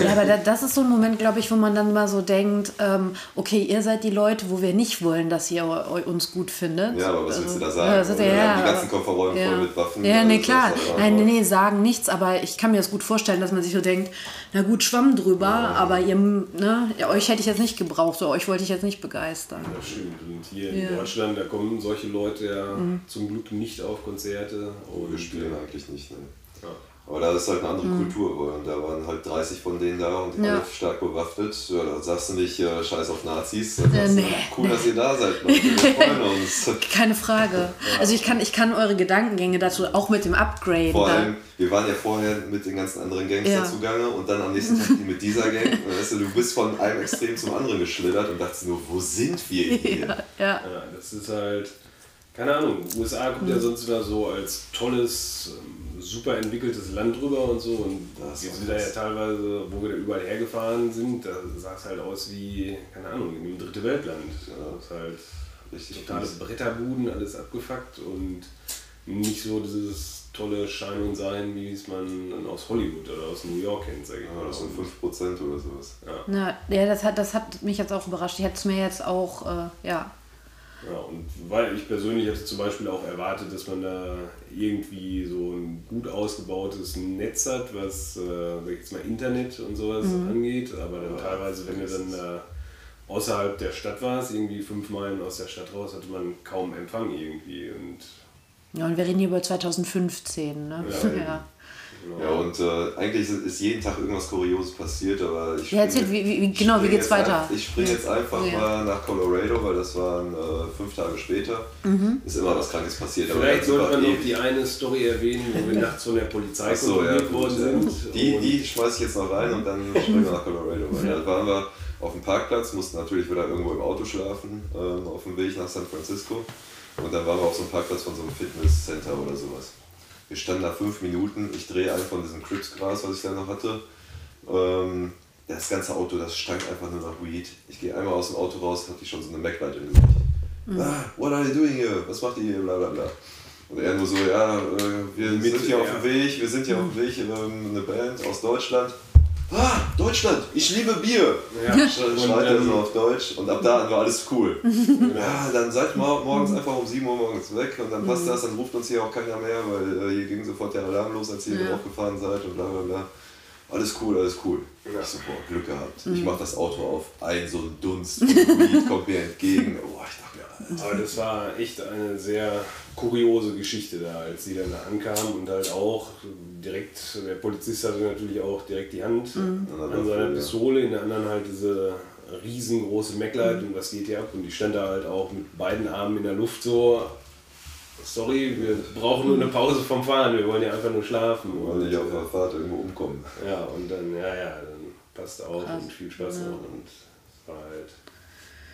Ja. ja, aber da, das ist so ein Moment, glaube ich, wo man dann mal so denkt, ähm, okay, ihr seid die Leute, wo wir nicht wollen, dass ihr uns gut findet. Ja, aber was willst du da Also, sagen? Ja, das ist, ja, ja, die ganzen Kofferräume ja. voll mit Waffen. Ja, Also nee, klar. war Nein, nee, nee, sagen nichts, aber ich kann mir das gut vorstellen, dass man sich so denkt, na gut, schwamm drüber, aber ihr, ne, ja, euch hätte ich jetzt nicht gebraucht, so euch wollte ich jetzt nicht begeistern. Das stimmt. Und hier Ja. in Deutschland, da kommen solche Leute ja zum Glück nicht auf Konzerte. Und Wir spielen eigentlich nicht. Ne? Ja. Aber da ist halt eine andere Kultur. Und da waren halt 30 von denen da und Mhm. Ja. alle stark bewaffnet. Ja, da sagst du nicht, äh, scheiß auf Nazis. Sagst nee, du, cool, dass ihr da seid, Leute. Wir freuen uns. Keine Frage. Also ich kann, ich kann eure Gedankengänge dazu auch mit dem Upgrade. Vor allem, wir waren ja vorher mit den ganzen anderen Gangs Ja. zugange und dann am nächsten Tag mit dieser Gang. Weißt du, du bist von einem Extrem zum anderen geschlittert und dachtest nur, wo sind wir hier? ja, ja. Ja, das ist halt, keine Ahnung, USA kommt Mhm. ja sonst immer so als tolles, ähm, super entwickeltes Land drüber und so. Und Das wir sind da ja teilweise, wo wir da überall hergefahren sind, da sah es halt aus wie, keine Ahnung, in einem dritte Weltland. Ja, das ist halt Richtig totale fies. Bretterbuden, alles abgefuckt und nicht so dieses tolle Schein und Sein, wie es man dann aus Hollywood oder aus New York kennt, sag ich Ja, mal. das sind Und- 5% oder sowas. Na, ja, das hat, das hat mich jetzt auch überrascht. Ich hätte es mir jetzt auch, äh, ja. Ja, und weil ich persönlich hätte zum Beispiel auch erwartet, dass man da irgendwie so ein gut ausgebautes Netz hat, was, äh, sag ich jetzt mal, Internet und sowas angeht. Aber dann Ja, teilweise, wenn du dann da außerhalb der Stadt warst, irgendwie fünf Meilen aus der Stadt raus, hatte man kaum Empfang irgendwie. Und Ja, und wir reden hier über 2015, ne? Ja. Ja. Genau. Ja, und äh, eigentlich ist, ist jeden Tag irgendwas Kurioses passiert, aber ich Ja, erzähl, spring- wie- wie- genau, wie geht's jetzt weiter? Ein, ich springe jetzt einfach Ja. mal nach Colorado, weil das waren äh, fünf Tage später. Mhm. Ist immer was Krankes passiert. Vielleicht sollte man noch die eine Story erwähnen, wo wir nachts von der Polizei so, ja, kontrolliert gut, worden ja. sind. Die, die schmeiß ich jetzt noch rein und dann springen wir nach Colorado. Weil da waren wir auf dem Parkplatz, mussten natürlich wieder irgendwo im Auto schlafen, ähm, auf dem Weg nach San Francisco. Und dann waren wir auf so einem Parkplatz von so einem Fitnesscenter oder sowas. Wir standen da fünf Minuten, ich drehe einen von diesem Crips-Gras, was ich da noch hatte. Ähm, das ganze Auto, das stank einfach nur nach Weed. Ich gehe einmal aus dem Auto raus, hatte ich schon so eine Maglite im Gesicht. Ah, what are you doing here? Was macht ihr hier? Bla bla bla. Und er nur so, ja, äh, wir Mit, sind hier auf ja. dem Weg, wir sind hier auf dem Weg, ähm, eine Band aus Deutschland. Ah, Deutschland, ich liebe Bier. Ja. Sch schreit er so auf Deutsch und ab da war alles cool. ja, dann seid mor morgens einfach um 7 Uhr morgens weg und dann passt das, dann ruft uns hier auch keiner mehr, weil äh, hier ging sofort der Alarm los, als ihr ja. draufgefahren seid und bla bla bla. Alles cool, alles cool. Ja. Ich so, boah, Glück gehabt. Mhm. Ich mach das Auto auf, ein so ein Dunst Weed kommt mir entgegen. Boah, ich dachte mir, Aber das war echt eine sehr kuriose Geschichte da, als sie dann da ankam und halt auch direkt, der Polizist hatte natürlich auch direkt die Hand mhm. an seiner Pistole, in der anderen halt diese riesengroße Maglite mhm. und was geht hier ab und die stand da halt auch mit beiden Armen in der Luft so sorry, wir brauchen nur eine Pause vom Fahren, wir wollen ja einfach nur schlafen. Wir wollen nicht auf der Fahrt irgendwo umkommen. Ja, und dann, ja, ja, dann passt auch Krass. und viel Spaß ja. noch und es war halt.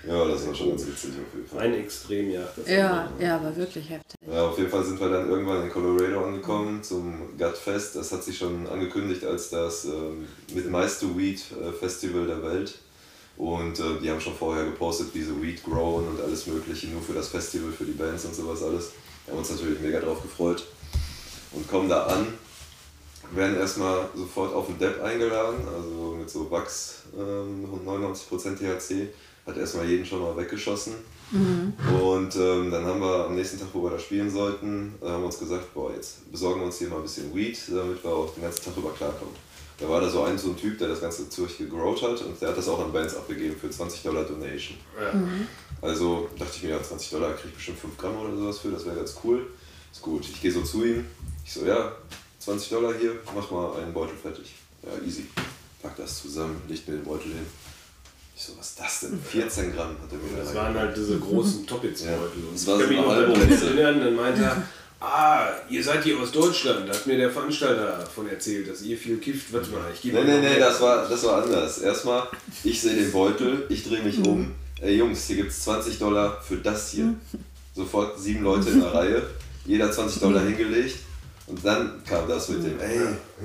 Ja, das war schon ganz witzig auf jeden Fall. Ein Extremjahr. Ja, ja, war wirklich heftig. Ja, auf jeden Fall sind wir dann irgendwann in Colorado angekommen zum Gutfest. Das hat sich schon angekündigt als das ähm, mit meiste Weed äh, Festival der Welt. Und äh, die haben schon vorher gepostet, wie sie Weed growen und alles Mögliche, nur für das Festival, für die Bands und sowas alles. Wir haben uns natürlich mega drauf gefreut und kommen da an, werden erstmal sofort auf den Depp eingeladen, also mit so Wachs ähm, und 99% THC, hat erstmal jeden schon mal weggeschossen. Mhm. Und ähm, dann haben wir am nächsten Tag, wo wir da spielen sollten, haben wir uns gesagt, boah, jetzt besorgen wir uns hier mal ein bisschen Weed, damit wir auch den ganzen Tag über klarkommen. Da war da so ein, so ein Typ, der das Ganze Zürich gegrowt hat und der hat das auch an Bands abgegeben für 20 Dollar Donation. Ja. Mhm. Also dachte ich mir, ja, 20 Dollar kriege ich bestimmt 5 Gramm oder sowas für, das wäre ganz cool. Ist gut. Ich gehe so zu ihm, ich so, ja, 20 Dollar hier, mach mal einen Beutel fertig. Ja, easy. Pack das zusammen, legt mir den Beutel hin. Ich so, was ist das denn? 14 Gramm hat er mir Das waren halt diese großen Toppets-Beutel. Ja. Das war so ein halbe erinnern, dann meinte er, Ah, ihr seid hier aus Deutschland. Da hat mir der Veranstalter davon erzählt, dass ihr viel kifft. Warte mal, ich gebe Nee, nee, nee, das war, das war anders. Erstmal, ich sehe den Beutel, ich drehe mich um. Ey Jungs, hier gibt es 20 Dollar für das hier. Sofort sieben Leute in der Reihe, jeder 20 Dollar hingelegt. Und dann kam das mit dem, ey,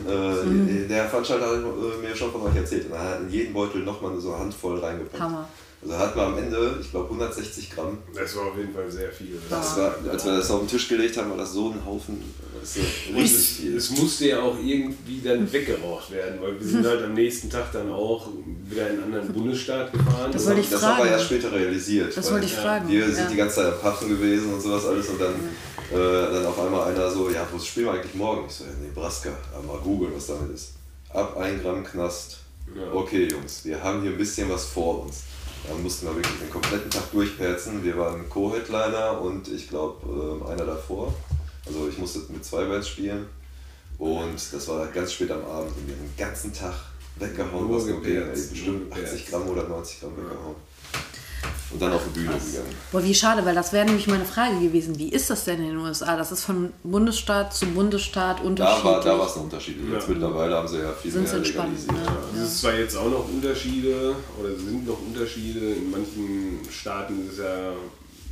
äh, der Veranstalter hat mir schon von euch erzählt. Und er hat in jeden Beutel nochmal so eine Handvoll reingepackt. Hammer. Also hat man am Ende, ich glaube, 160 Gramm. Das war auf jeden Fall sehr viel. Das war, als wir das auf den Tisch gelegt haben, war das so ein Haufen. Das ist richtig es, viel. Es musste ja auch irgendwie dann weggeraucht werden, weil wir sind halt am nächsten Tag dann auch wieder in einen anderen Bundesstaat gefahren. Das, wollte ich das fragen. haben wir erst später realisiert. Das wollte ich ja, fragen. Wir sind die ganze Zeit am Paffen gewesen und sowas alles und dann, ja. äh, dann auf einmal einer so, ja, wo spielen wir eigentlich morgen? Ich so, ja, Nebraska. Aber mal googeln, was damit ist. Ab 1 Gramm Knast. Okay, Jungs, wir haben hier ein bisschen was vor uns. Da mussten wir wirklich den kompletten Tag durchperzen. Wir waren Co-Headliner und ich glaube äh, einer davor. Also ich musste mit zwei Bands spielen. Und das war ganz spät am Abend und wir haben den ganzen Tag weggehauen, nur was nur ging. Bestimmt 80 Gramm oder 90 Gramm weggehauen und dann auf die Bühne Krass. gegangen. Boah, wie schade, weil das wäre nämlich meine Frage gewesen. Wie ist das denn in den USA? Das ist von Bundesstaat zu Bundesstaat unterschiedlich. Da war, da war es ein Unterschied. Jetzt ja. mittlerweile haben sie ja viel Sind mehr legalisiert. Ja. Ja. Es ist zwar jetzt auch noch Unterschiede oder sind noch Unterschiede. In manchen Staaten ist es ja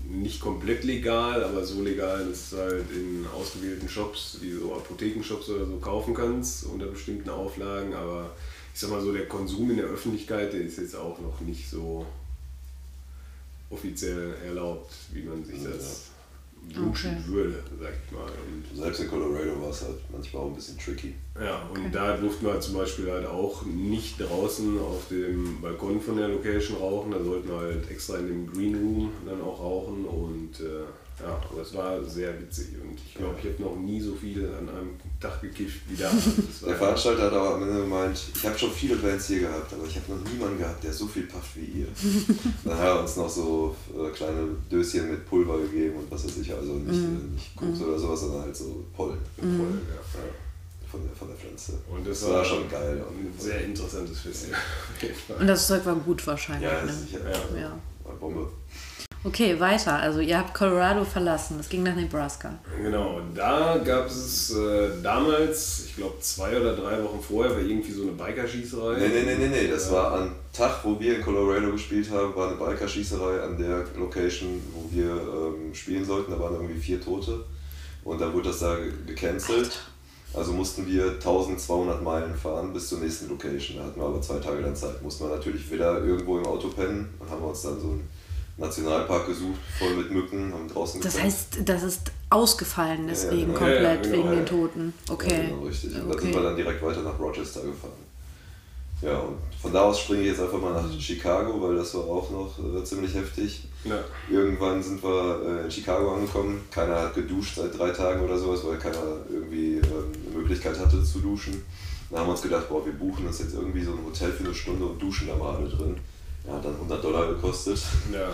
nicht komplett legal, aber so legal, dass du halt in ausgewählten Shops, wie so Apothekenshops oder so, kaufen kannst unter bestimmten Auflagen. Aber ich sag mal so, der Konsum in der Öffentlichkeit, der ist jetzt auch noch nicht so offiziell erlaubt, wie man sich das wünschen okay. würde, sag ich mal. Und Selbst in Colorado war es halt manchmal auch ein bisschen tricky. Ja, und okay. da durften wir zum Beispiel halt auch nicht draußen auf dem Balkon von der Location rauchen, da sollten wir halt extra in dem Green Room dann auch rauchen und äh, ja, aber es war sehr witzig und ich glaube, ich habe noch nie so viel an einem Tag gekifft wie da. der Veranstalter hat aber am Ende gemeint, ich habe schon viele Bands hier gehabt, aber ich habe noch niemanden gehabt, der so viel pufft wie ihr. Dann hat er uns noch so äh, kleine Döschen mit Pulver gegeben und was weiß ich, also nicht, mm. nicht Koks mm. oder sowas, sondern halt so Pollen. Mm. Pollen ja. Von der, von der Pflanze. Und das, das war, war, schon geil. Ein sehr interessantes Festival. Und das Zeug war gut wahrscheinlich. Ja, ne? sicher. Ja. ja. War Bombe. Okay, weiter. Also ihr habt Colorado verlassen. Es ging nach Nebraska. Genau, da gab es äh, damals, ich glaube zwei oder drei Wochen vorher, war irgendwie so eine Bikerschießerei. Nee, nee, nee, nee, nee. Das war am Tag, wo wir in Colorado gespielt haben, war eine Bikerschießerei an der Location, wo wir ähm, spielen sollten. Da waren irgendwie vier Tote. Und dann wurde das da gecancelt. Also mussten wir 1200 Meilen fahren bis zur nächsten Location. Da hatten wir aber zwei Tage dann Zeit. Mussten wir natürlich wieder irgendwo im Auto pennen. Dann haben wir uns dann so ein Nationalpark gesucht, voll mit Mücken, haben draußen Das heißt, das ist ausgefallen deswegen ja, genau. komplett, ja, genau, wegen den Toten. Okay. Ja, genau, richtig. Und okay. dann sind wir dann direkt weiter nach Rochester gefahren. Ja, und von da aus springe ich jetzt einfach mal nach Chicago, weil das war auch noch äh, ziemlich heftig. Ja. Irgendwann sind wir äh, in Chicago angekommen. Keiner hat geduscht seit drei Tagen oder sowas, weil keiner irgendwie ähm, eine Möglichkeit hatte zu duschen. Dann haben wir uns gedacht, boah, wir buchen uns jetzt irgendwie so ein Hotel für eine Stunde und duschen da mal alle drin. Ja, hat dann 100 Dollar gekostet. Ja.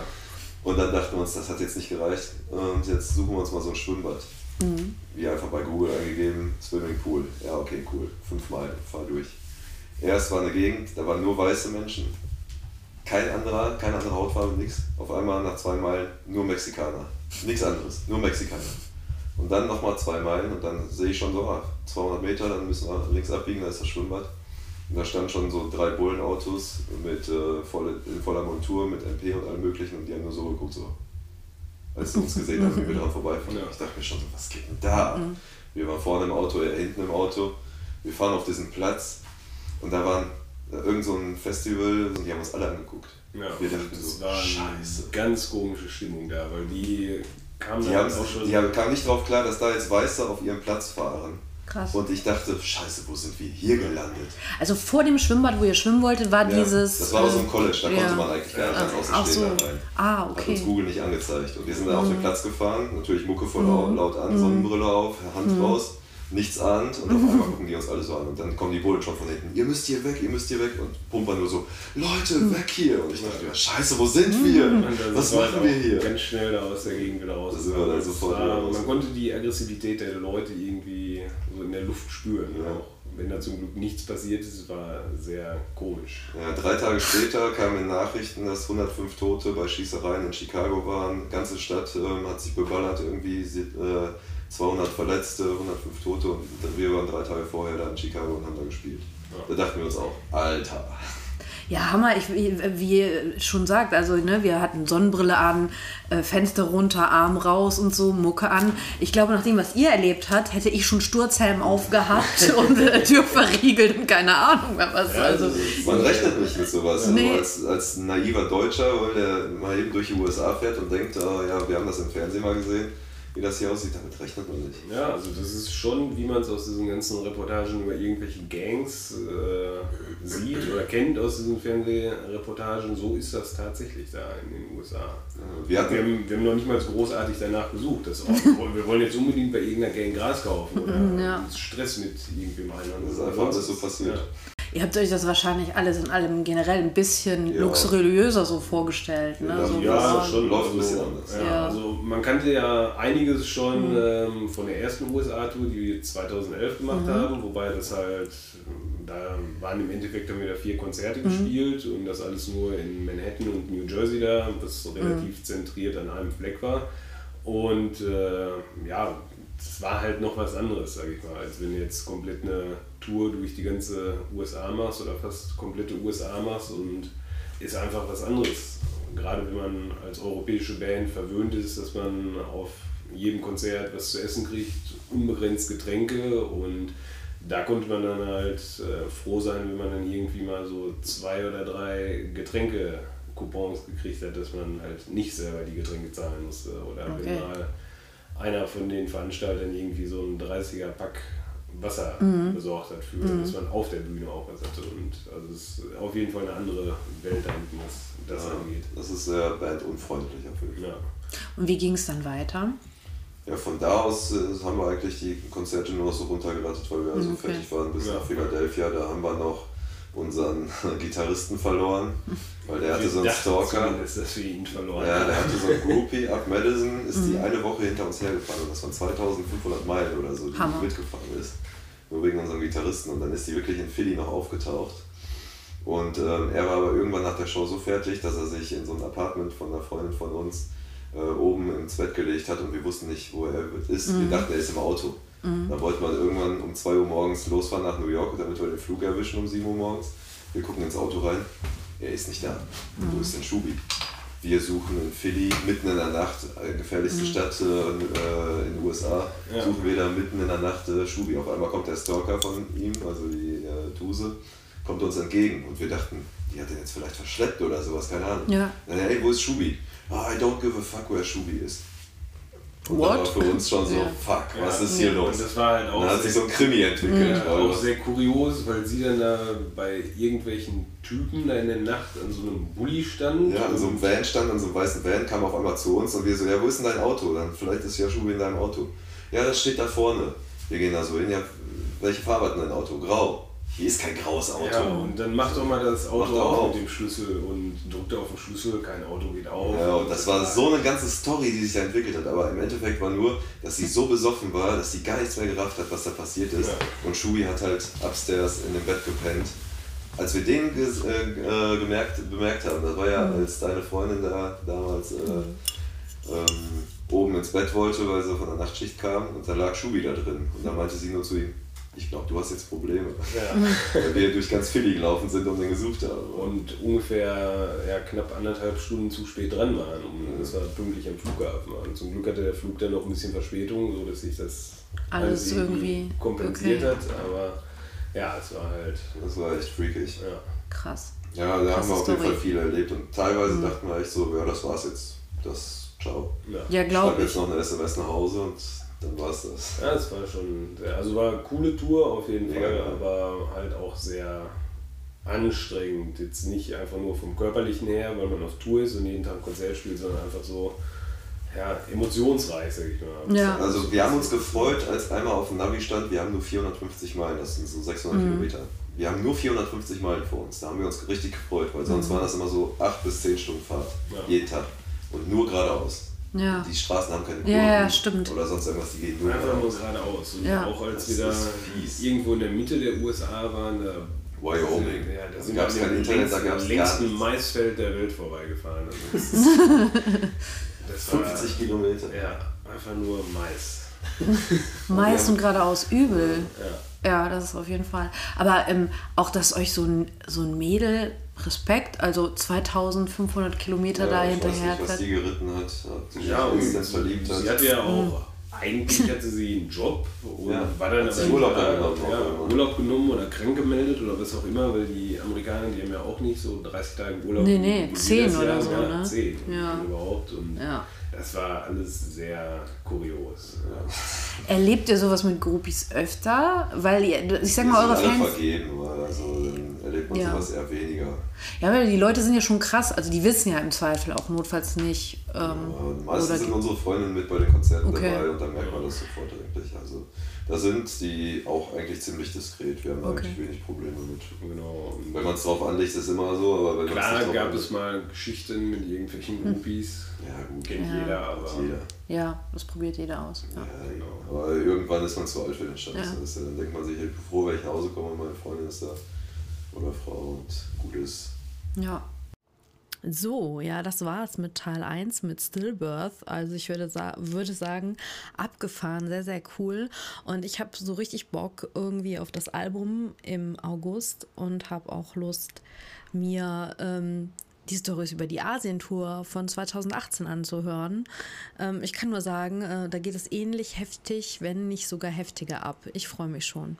Und dann dachten wir uns, das hat jetzt nicht gereicht. Und jetzt suchen wir uns mal so ein Schwimmbad. Wie einfach bei Google eingegeben, Swimmingpool. Ja, okay, cool. Fünf Meilen, fahr durch. Erst war eine Gegend, da waren nur weiße Menschen. Kein anderer, keine andere Hautfarbe, nichts. Auf einmal nach zwei Meilen nur Mexikaner. Nichts anderes, nur Mexikaner. Und dann nochmal zwei Meilen und dann sehe ich schon so, ah, 200 Meter, dann müssen wir links abbiegen, da ist das Schwimmbad. Und da standen schon so drei Bullenautos mit, äh, volle, in voller Montur, mit MP und allem möglichen und die haben nur so geguckt, so. Als sie uns gesehen haben, wie wir daran vorbeifahren. Ja. Ich dachte mir schon so, was geht denn da? ab? Wir waren vorne im Auto, er hinten im Auto. Wir fahren auf diesen Platz und da waren äh, irgend so ein Festival und die haben uns alle angeguckt. Ja, wir dachten das so, war eine scheiße. ganz komische Stimmung da, weil die kamen Die, dann haben, auch schon. die haben, kamen nicht drauf klar, dass da jetzt Weiße auf ihrem Platz fahren. Krass. Und ich dachte, scheiße, wo sind wir hier gelandet? Also vor dem Schwimmbad, wo ihr schwimmen wolltet, war Ja, dieses. das war aus dem äh, College, da ja. konnte man eigentlich gar nicht als Außenstehender so. rein. Ah, Hat uns okay. Mhm. Google nicht angezeigt. Und wir sind dann auf den Platz gefahren, natürlich Mucke voll laut, laut an, Sonnenbrille auf, Hand Mhm. raus, nichts ahnt und auf einmal gucken die uns alle so an. Und dann kommen die Bullen schon von hinten, ihr müsst hier weg, ihr müsst hier weg. Und pumpen nur so, Leute, Mhm. weg hier. Und ich dachte, ja, scheiße, wo sind wir? Was wir machen halt wir hier? Ganz schnell da aus der Gegend wieder raus. Da sind wir dann sofort war, wieder raus. Man konnte die Aggressivität der Leute irgendwie so in der Luft spüren. Ja. Auch wenn da zum Glück nichts passiert ist, war sehr komisch. Ja, drei Tage später kamen in Nachrichten, dass 105 Tote bei Schießereien in Chicago waren. Die ganze Stadt ähm, hat sich beballert, irgendwie äh, 200 Verletzte, 105 Tote. Und wir waren drei Tage vorher da in Chicago und haben da gespielt. Da dachten wir uns auch, Alter. Ja, Hammer, ich, wie schon sagt, also ne, wir hatten Sonnenbrille an, äh, Fenster runter, Arm raus und so, Mucke an. Ich glaube, nach dem, was ihr erlebt habt, hätte ich schon Sturzhelm aufgehabt und äh, Tür verriegelt und keine Ahnung mehr was. also, Man rechnet nicht mit sowas. Nee. Also als, als naiver Deutscher, weil der mal eben durch die USA fährt und denkt, ah, ja, wir haben das im Fernsehen mal gesehen, wie das hier aussieht, damit rechnet man nicht. Ja, also das ist schon, wie man es aus diesen ganzen Reportagen über irgendwelche Gangs äh, sieht oder kennt aus diesen Fernsehreportagen, so ist das tatsächlich da in den USA. Wir Wir hatten, haben, wir haben noch nicht mal großartig danach gesucht, dass oh, wir wollen jetzt unbedingt bei irgendeiner Gang Gras kaufen oder Ja. Stress mit irgendwem einhaben. Das ist einfach alles so passiert. Ihr habt euch das wahrscheinlich alles in allem generell ein bisschen Ja. luxuriöser so vorgestellt. Ne? Ja, so Ja, schon. läuft ein also, bisschen anders. Ja, Ja. Also man kannte ja einiges schon ähm, von der ersten USA-Tour, die wir 2011 gemacht haben, wobei das halt, da waren im Endeffekt haben wir da vier Konzerte gespielt und das alles nur in Manhattan und New Jersey da, was relativ zentriert an einem Fleck war. Und äh, ja, es war halt noch was anderes, sage ich mal, als wenn du jetzt komplett eine Tour durch die ganze USA machst oder fast komplette USA machst und ist einfach was anderes. Gerade wenn man als europäische Band verwöhnt ist, dass man auf jedem Konzert was zu essen kriegt, unbegrenzt Getränke und da konnte man dann halt äh, froh sein, wenn man dann irgendwie mal so zwei oder drei Getränke-Coupons gekriegt hat, dass man halt nicht selber die Getränke zahlen musste. Oder Okay. wenn mal einer von den Veranstaltern irgendwie so ein 30er Pack Wasser besorgt hat, für, dass man auf der Bühne auch was hatte. Und also es ist auf jeden Fall eine andere Welt da hinten, was das angeht. das ist sehr bandunfreundlich auf jeden Fall. Ja. Und wie ging es dann weiter? Ja, von da aus äh, haben wir eigentlich die Konzerte nur noch so runtergerattet, weil wir also Okay. fertig waren bis Ja. nach Philadelphia. Da haben wir noch unseren Gitarristen verloren, weil der hatte so einen Stalker. zumindest, dass wir ihn verloren Ja, der hatte so einen Groupie ab Madison, ist die eine Woche hinter uns hergefahren und das waren 2500 Meilen oder so, die Hammer. mitgefahren ist. Nur wegen unserem Gitarristen und dann ist die wirklich in Philly noch aufgetaucht. Und ähm, er war aber irgendwann nach der Show so fertig, dass er sich in so ein Apartment von einer Freundin von uns äh, oben ins Bett gelegt hat und wir wussten nicht, wo er ist. Wir dachten, er ist im Auto. Dann wollten wir irgendwann um 2 Uhr morgens losfahren nach New York, damit wir den Flug erwischen um 7 Uhr morgens. Wir gucken ins Auto rein. Er ist nicht da. Wo ist denn Schubi? Wir suchen in Philly, mitten in der Nacht, äh, gefährlichste Stadt äh, äh, in den USA, Ja. suchen wir da mitten in der Nacht äh, Schubi. Auf einmal kommt der Stalker von ihm, also die äh, Tuse, kommt uns entgegen und wir dachten, die hat den jetzt vielleicht verschleppt oder sowas, keine Ahnung. Ja. Dann, hey, wo ist Schubi? Ah, I don't give a fuck, where Schubi ist. Und What? war für uns schon so, ja. fuck, was ja. ist hier los? Und das war halt auch dann hat sich so ein Krimi entwickelt. Ja, auch sehr kurios, weil sie dann da bei irgendwelchen Typen da in der Nacht an so einem Bulli stand. Ja, an so einem Van stand, an so einem weißen Van, kam auf einmal zu uns und wir so, ja, wo ist denn dein Auto? Dann vielleicht ist ja Schuhe in deinem Auto. Ja, das steht da vorne. Wir gehen da so hin, ja, welche Farbe hat denn dein Auto? Grau hier ist kein graues Auto. Ja, und dann macht doch mal das Auto auf mit dem Schlüssel und drückt auf den Schlüssel, kein Auto geht auf. Ja, und das war so eine ganze Story, die sich da entwickelt hat. Aber im Endeffekt war nur, dass sie so besoffen war, dass sie gar nichts mehr gerafft hat, was da passiert ist. Ja. Und Shubi hat halt upstairs in dem Bett gepennt. Als wir den äh, gemerkt, bemerkt haben, das war ja, mhm. als deine Freundin da damals äh, mhm. ähm, oben ins Bett wollte, weil sie von der Nachtschicht kam und da lag Shubi da drin. Und da meinte sie nur zu ihm, ich glaube, du hast jetzt Probleme. Ja. Weil wir durch ganz Philly gelaufen sind und den gesucht haben. Und ungefähr ja, knapp anderthalb Stunden zu spät dran waren. Und das war pünktlich am Flughafen. Und zum Glück hatte der Flug dann noch ein bisschen Verspätung, sodass sich das alles irgendwie kompensiert okay. hat. Aber ja, es war halt. Das war echt freakig. Ja. Krass. Ja, da Krasse haben wir auf jeden Fall viel erlebt. Und teilweise mhm. dachten wir echt so, ja, das war's jetzt. Das, ciao. Ja, ja glaube ich. jetzt noch eine SMS nach Hause und dann war es das. Ja, es war schon, sehr, also war eine coole Tour auf jeden Fall, ja. aber halt auch sehr anstrengend. Jetzt nicht einfach nur vom körperlichen her, weil man auf Tour ist und jeden Tag Konzert spielt, sondern einfach so ja, emotionsreich, sag ich mal. Ja. Also wir haben uns gefreut, als einmal auf dem Navi stand, wir haben nur 450 Meilen, das sind so 600 mhm. Kilometer. Wir haben nur 450 Meilen vor uns, da haben wir uns richtig gefreut, weil sonst mhm. waren das immer so 8 bis 10 Stunden Fahrt, ja. jeden Tag. Und nur geradeaus. Ja. Die Straßen haben keine Kurven ja, ja, stimmt. oder sonst irgendwas, die gehen nur Einfach nur geradeaus. Und ja. auch als das wir da irgendwo in der Mitte der USA waren, da Wyoming. Ja, da sind wir an dem Internet, längsten, längsten Maisfeld der Welt vorbeigefahren. Also das, ist, das 50 war, Kilometer. Ja, einfach nur Mais. Mais und geradeaus übel. Ja. ja, das ist auf jeden Fall. Aber ähm, auch, dass euch so ein, so ein Mädel Respekt, also 2500 Kilometer ja, da hinterher. Ich weiß nicht, was die geritten hat, sie ja, und sie, verliebt hat. Sie hatte ja auch, mhm. eigentlich hatte sie einen Job und ja, war dann aber Urlaub, da, genommen, ja, Urlaub genommen oder krank gemeldet oder was auch immer, weil die Amerikaner, die haben ja auch nicht so 30 Tage Urlaub. Nee, nee, 10 oder so, ja, ne? 10 ja. überhaupt. Und ja. Das war alles sehr kurios. Ja. Erlebt ihr sowas mit Groupies öfter? Weil, ich sag mal, eure Fans... vergeben, also dann erlebt man ja. sowas eher weniger. Ja, weil die Leute sind ja schon krass, also die wissen ja im Zweifel auch notfalls nicht. Ähm, ja, meistens sind unsere Freundinnen mit bei den Konzerten okay. dabei und dann merkt man das sofort eigentlich. Also da sind die auch eigentlich ziemlich diskret. Wir haben okay. eigentlich wenig Probleme mit. Genau. wenn man es drauf anlegt, ist es immer so, aber wenn Klar gab es mal Geschichten mit irgendwelchen hm. Groupies. Ja, gut. Kennt ja. jeder, aber. Jeder. Ja, das probiert jeder aus. Ja, ja genau. Aber irgendwann ist man zu alt für den Scheiß. Ja. Dann denkt man sich, ich bin froh, wenn ich nach Hause komme und meine Freundin ist da oder Frau und gut ist. Ja. So, ja, das war's mit Teil 1 mit Stillbirth. Also ich würde, sa würde sagen, abgefahren, sehr, sehr cool. Und ich habe so richtig Bock irgendwie auf das Album im August und habe auch Lust, mir ähm, die Stories über die Asientour von 2018 anzuhören. Ähm, ich kann nur sagen, äh, da geht es ähnlich heftig, wenn nicht sogar heftiger ab. Ich freue mich schon.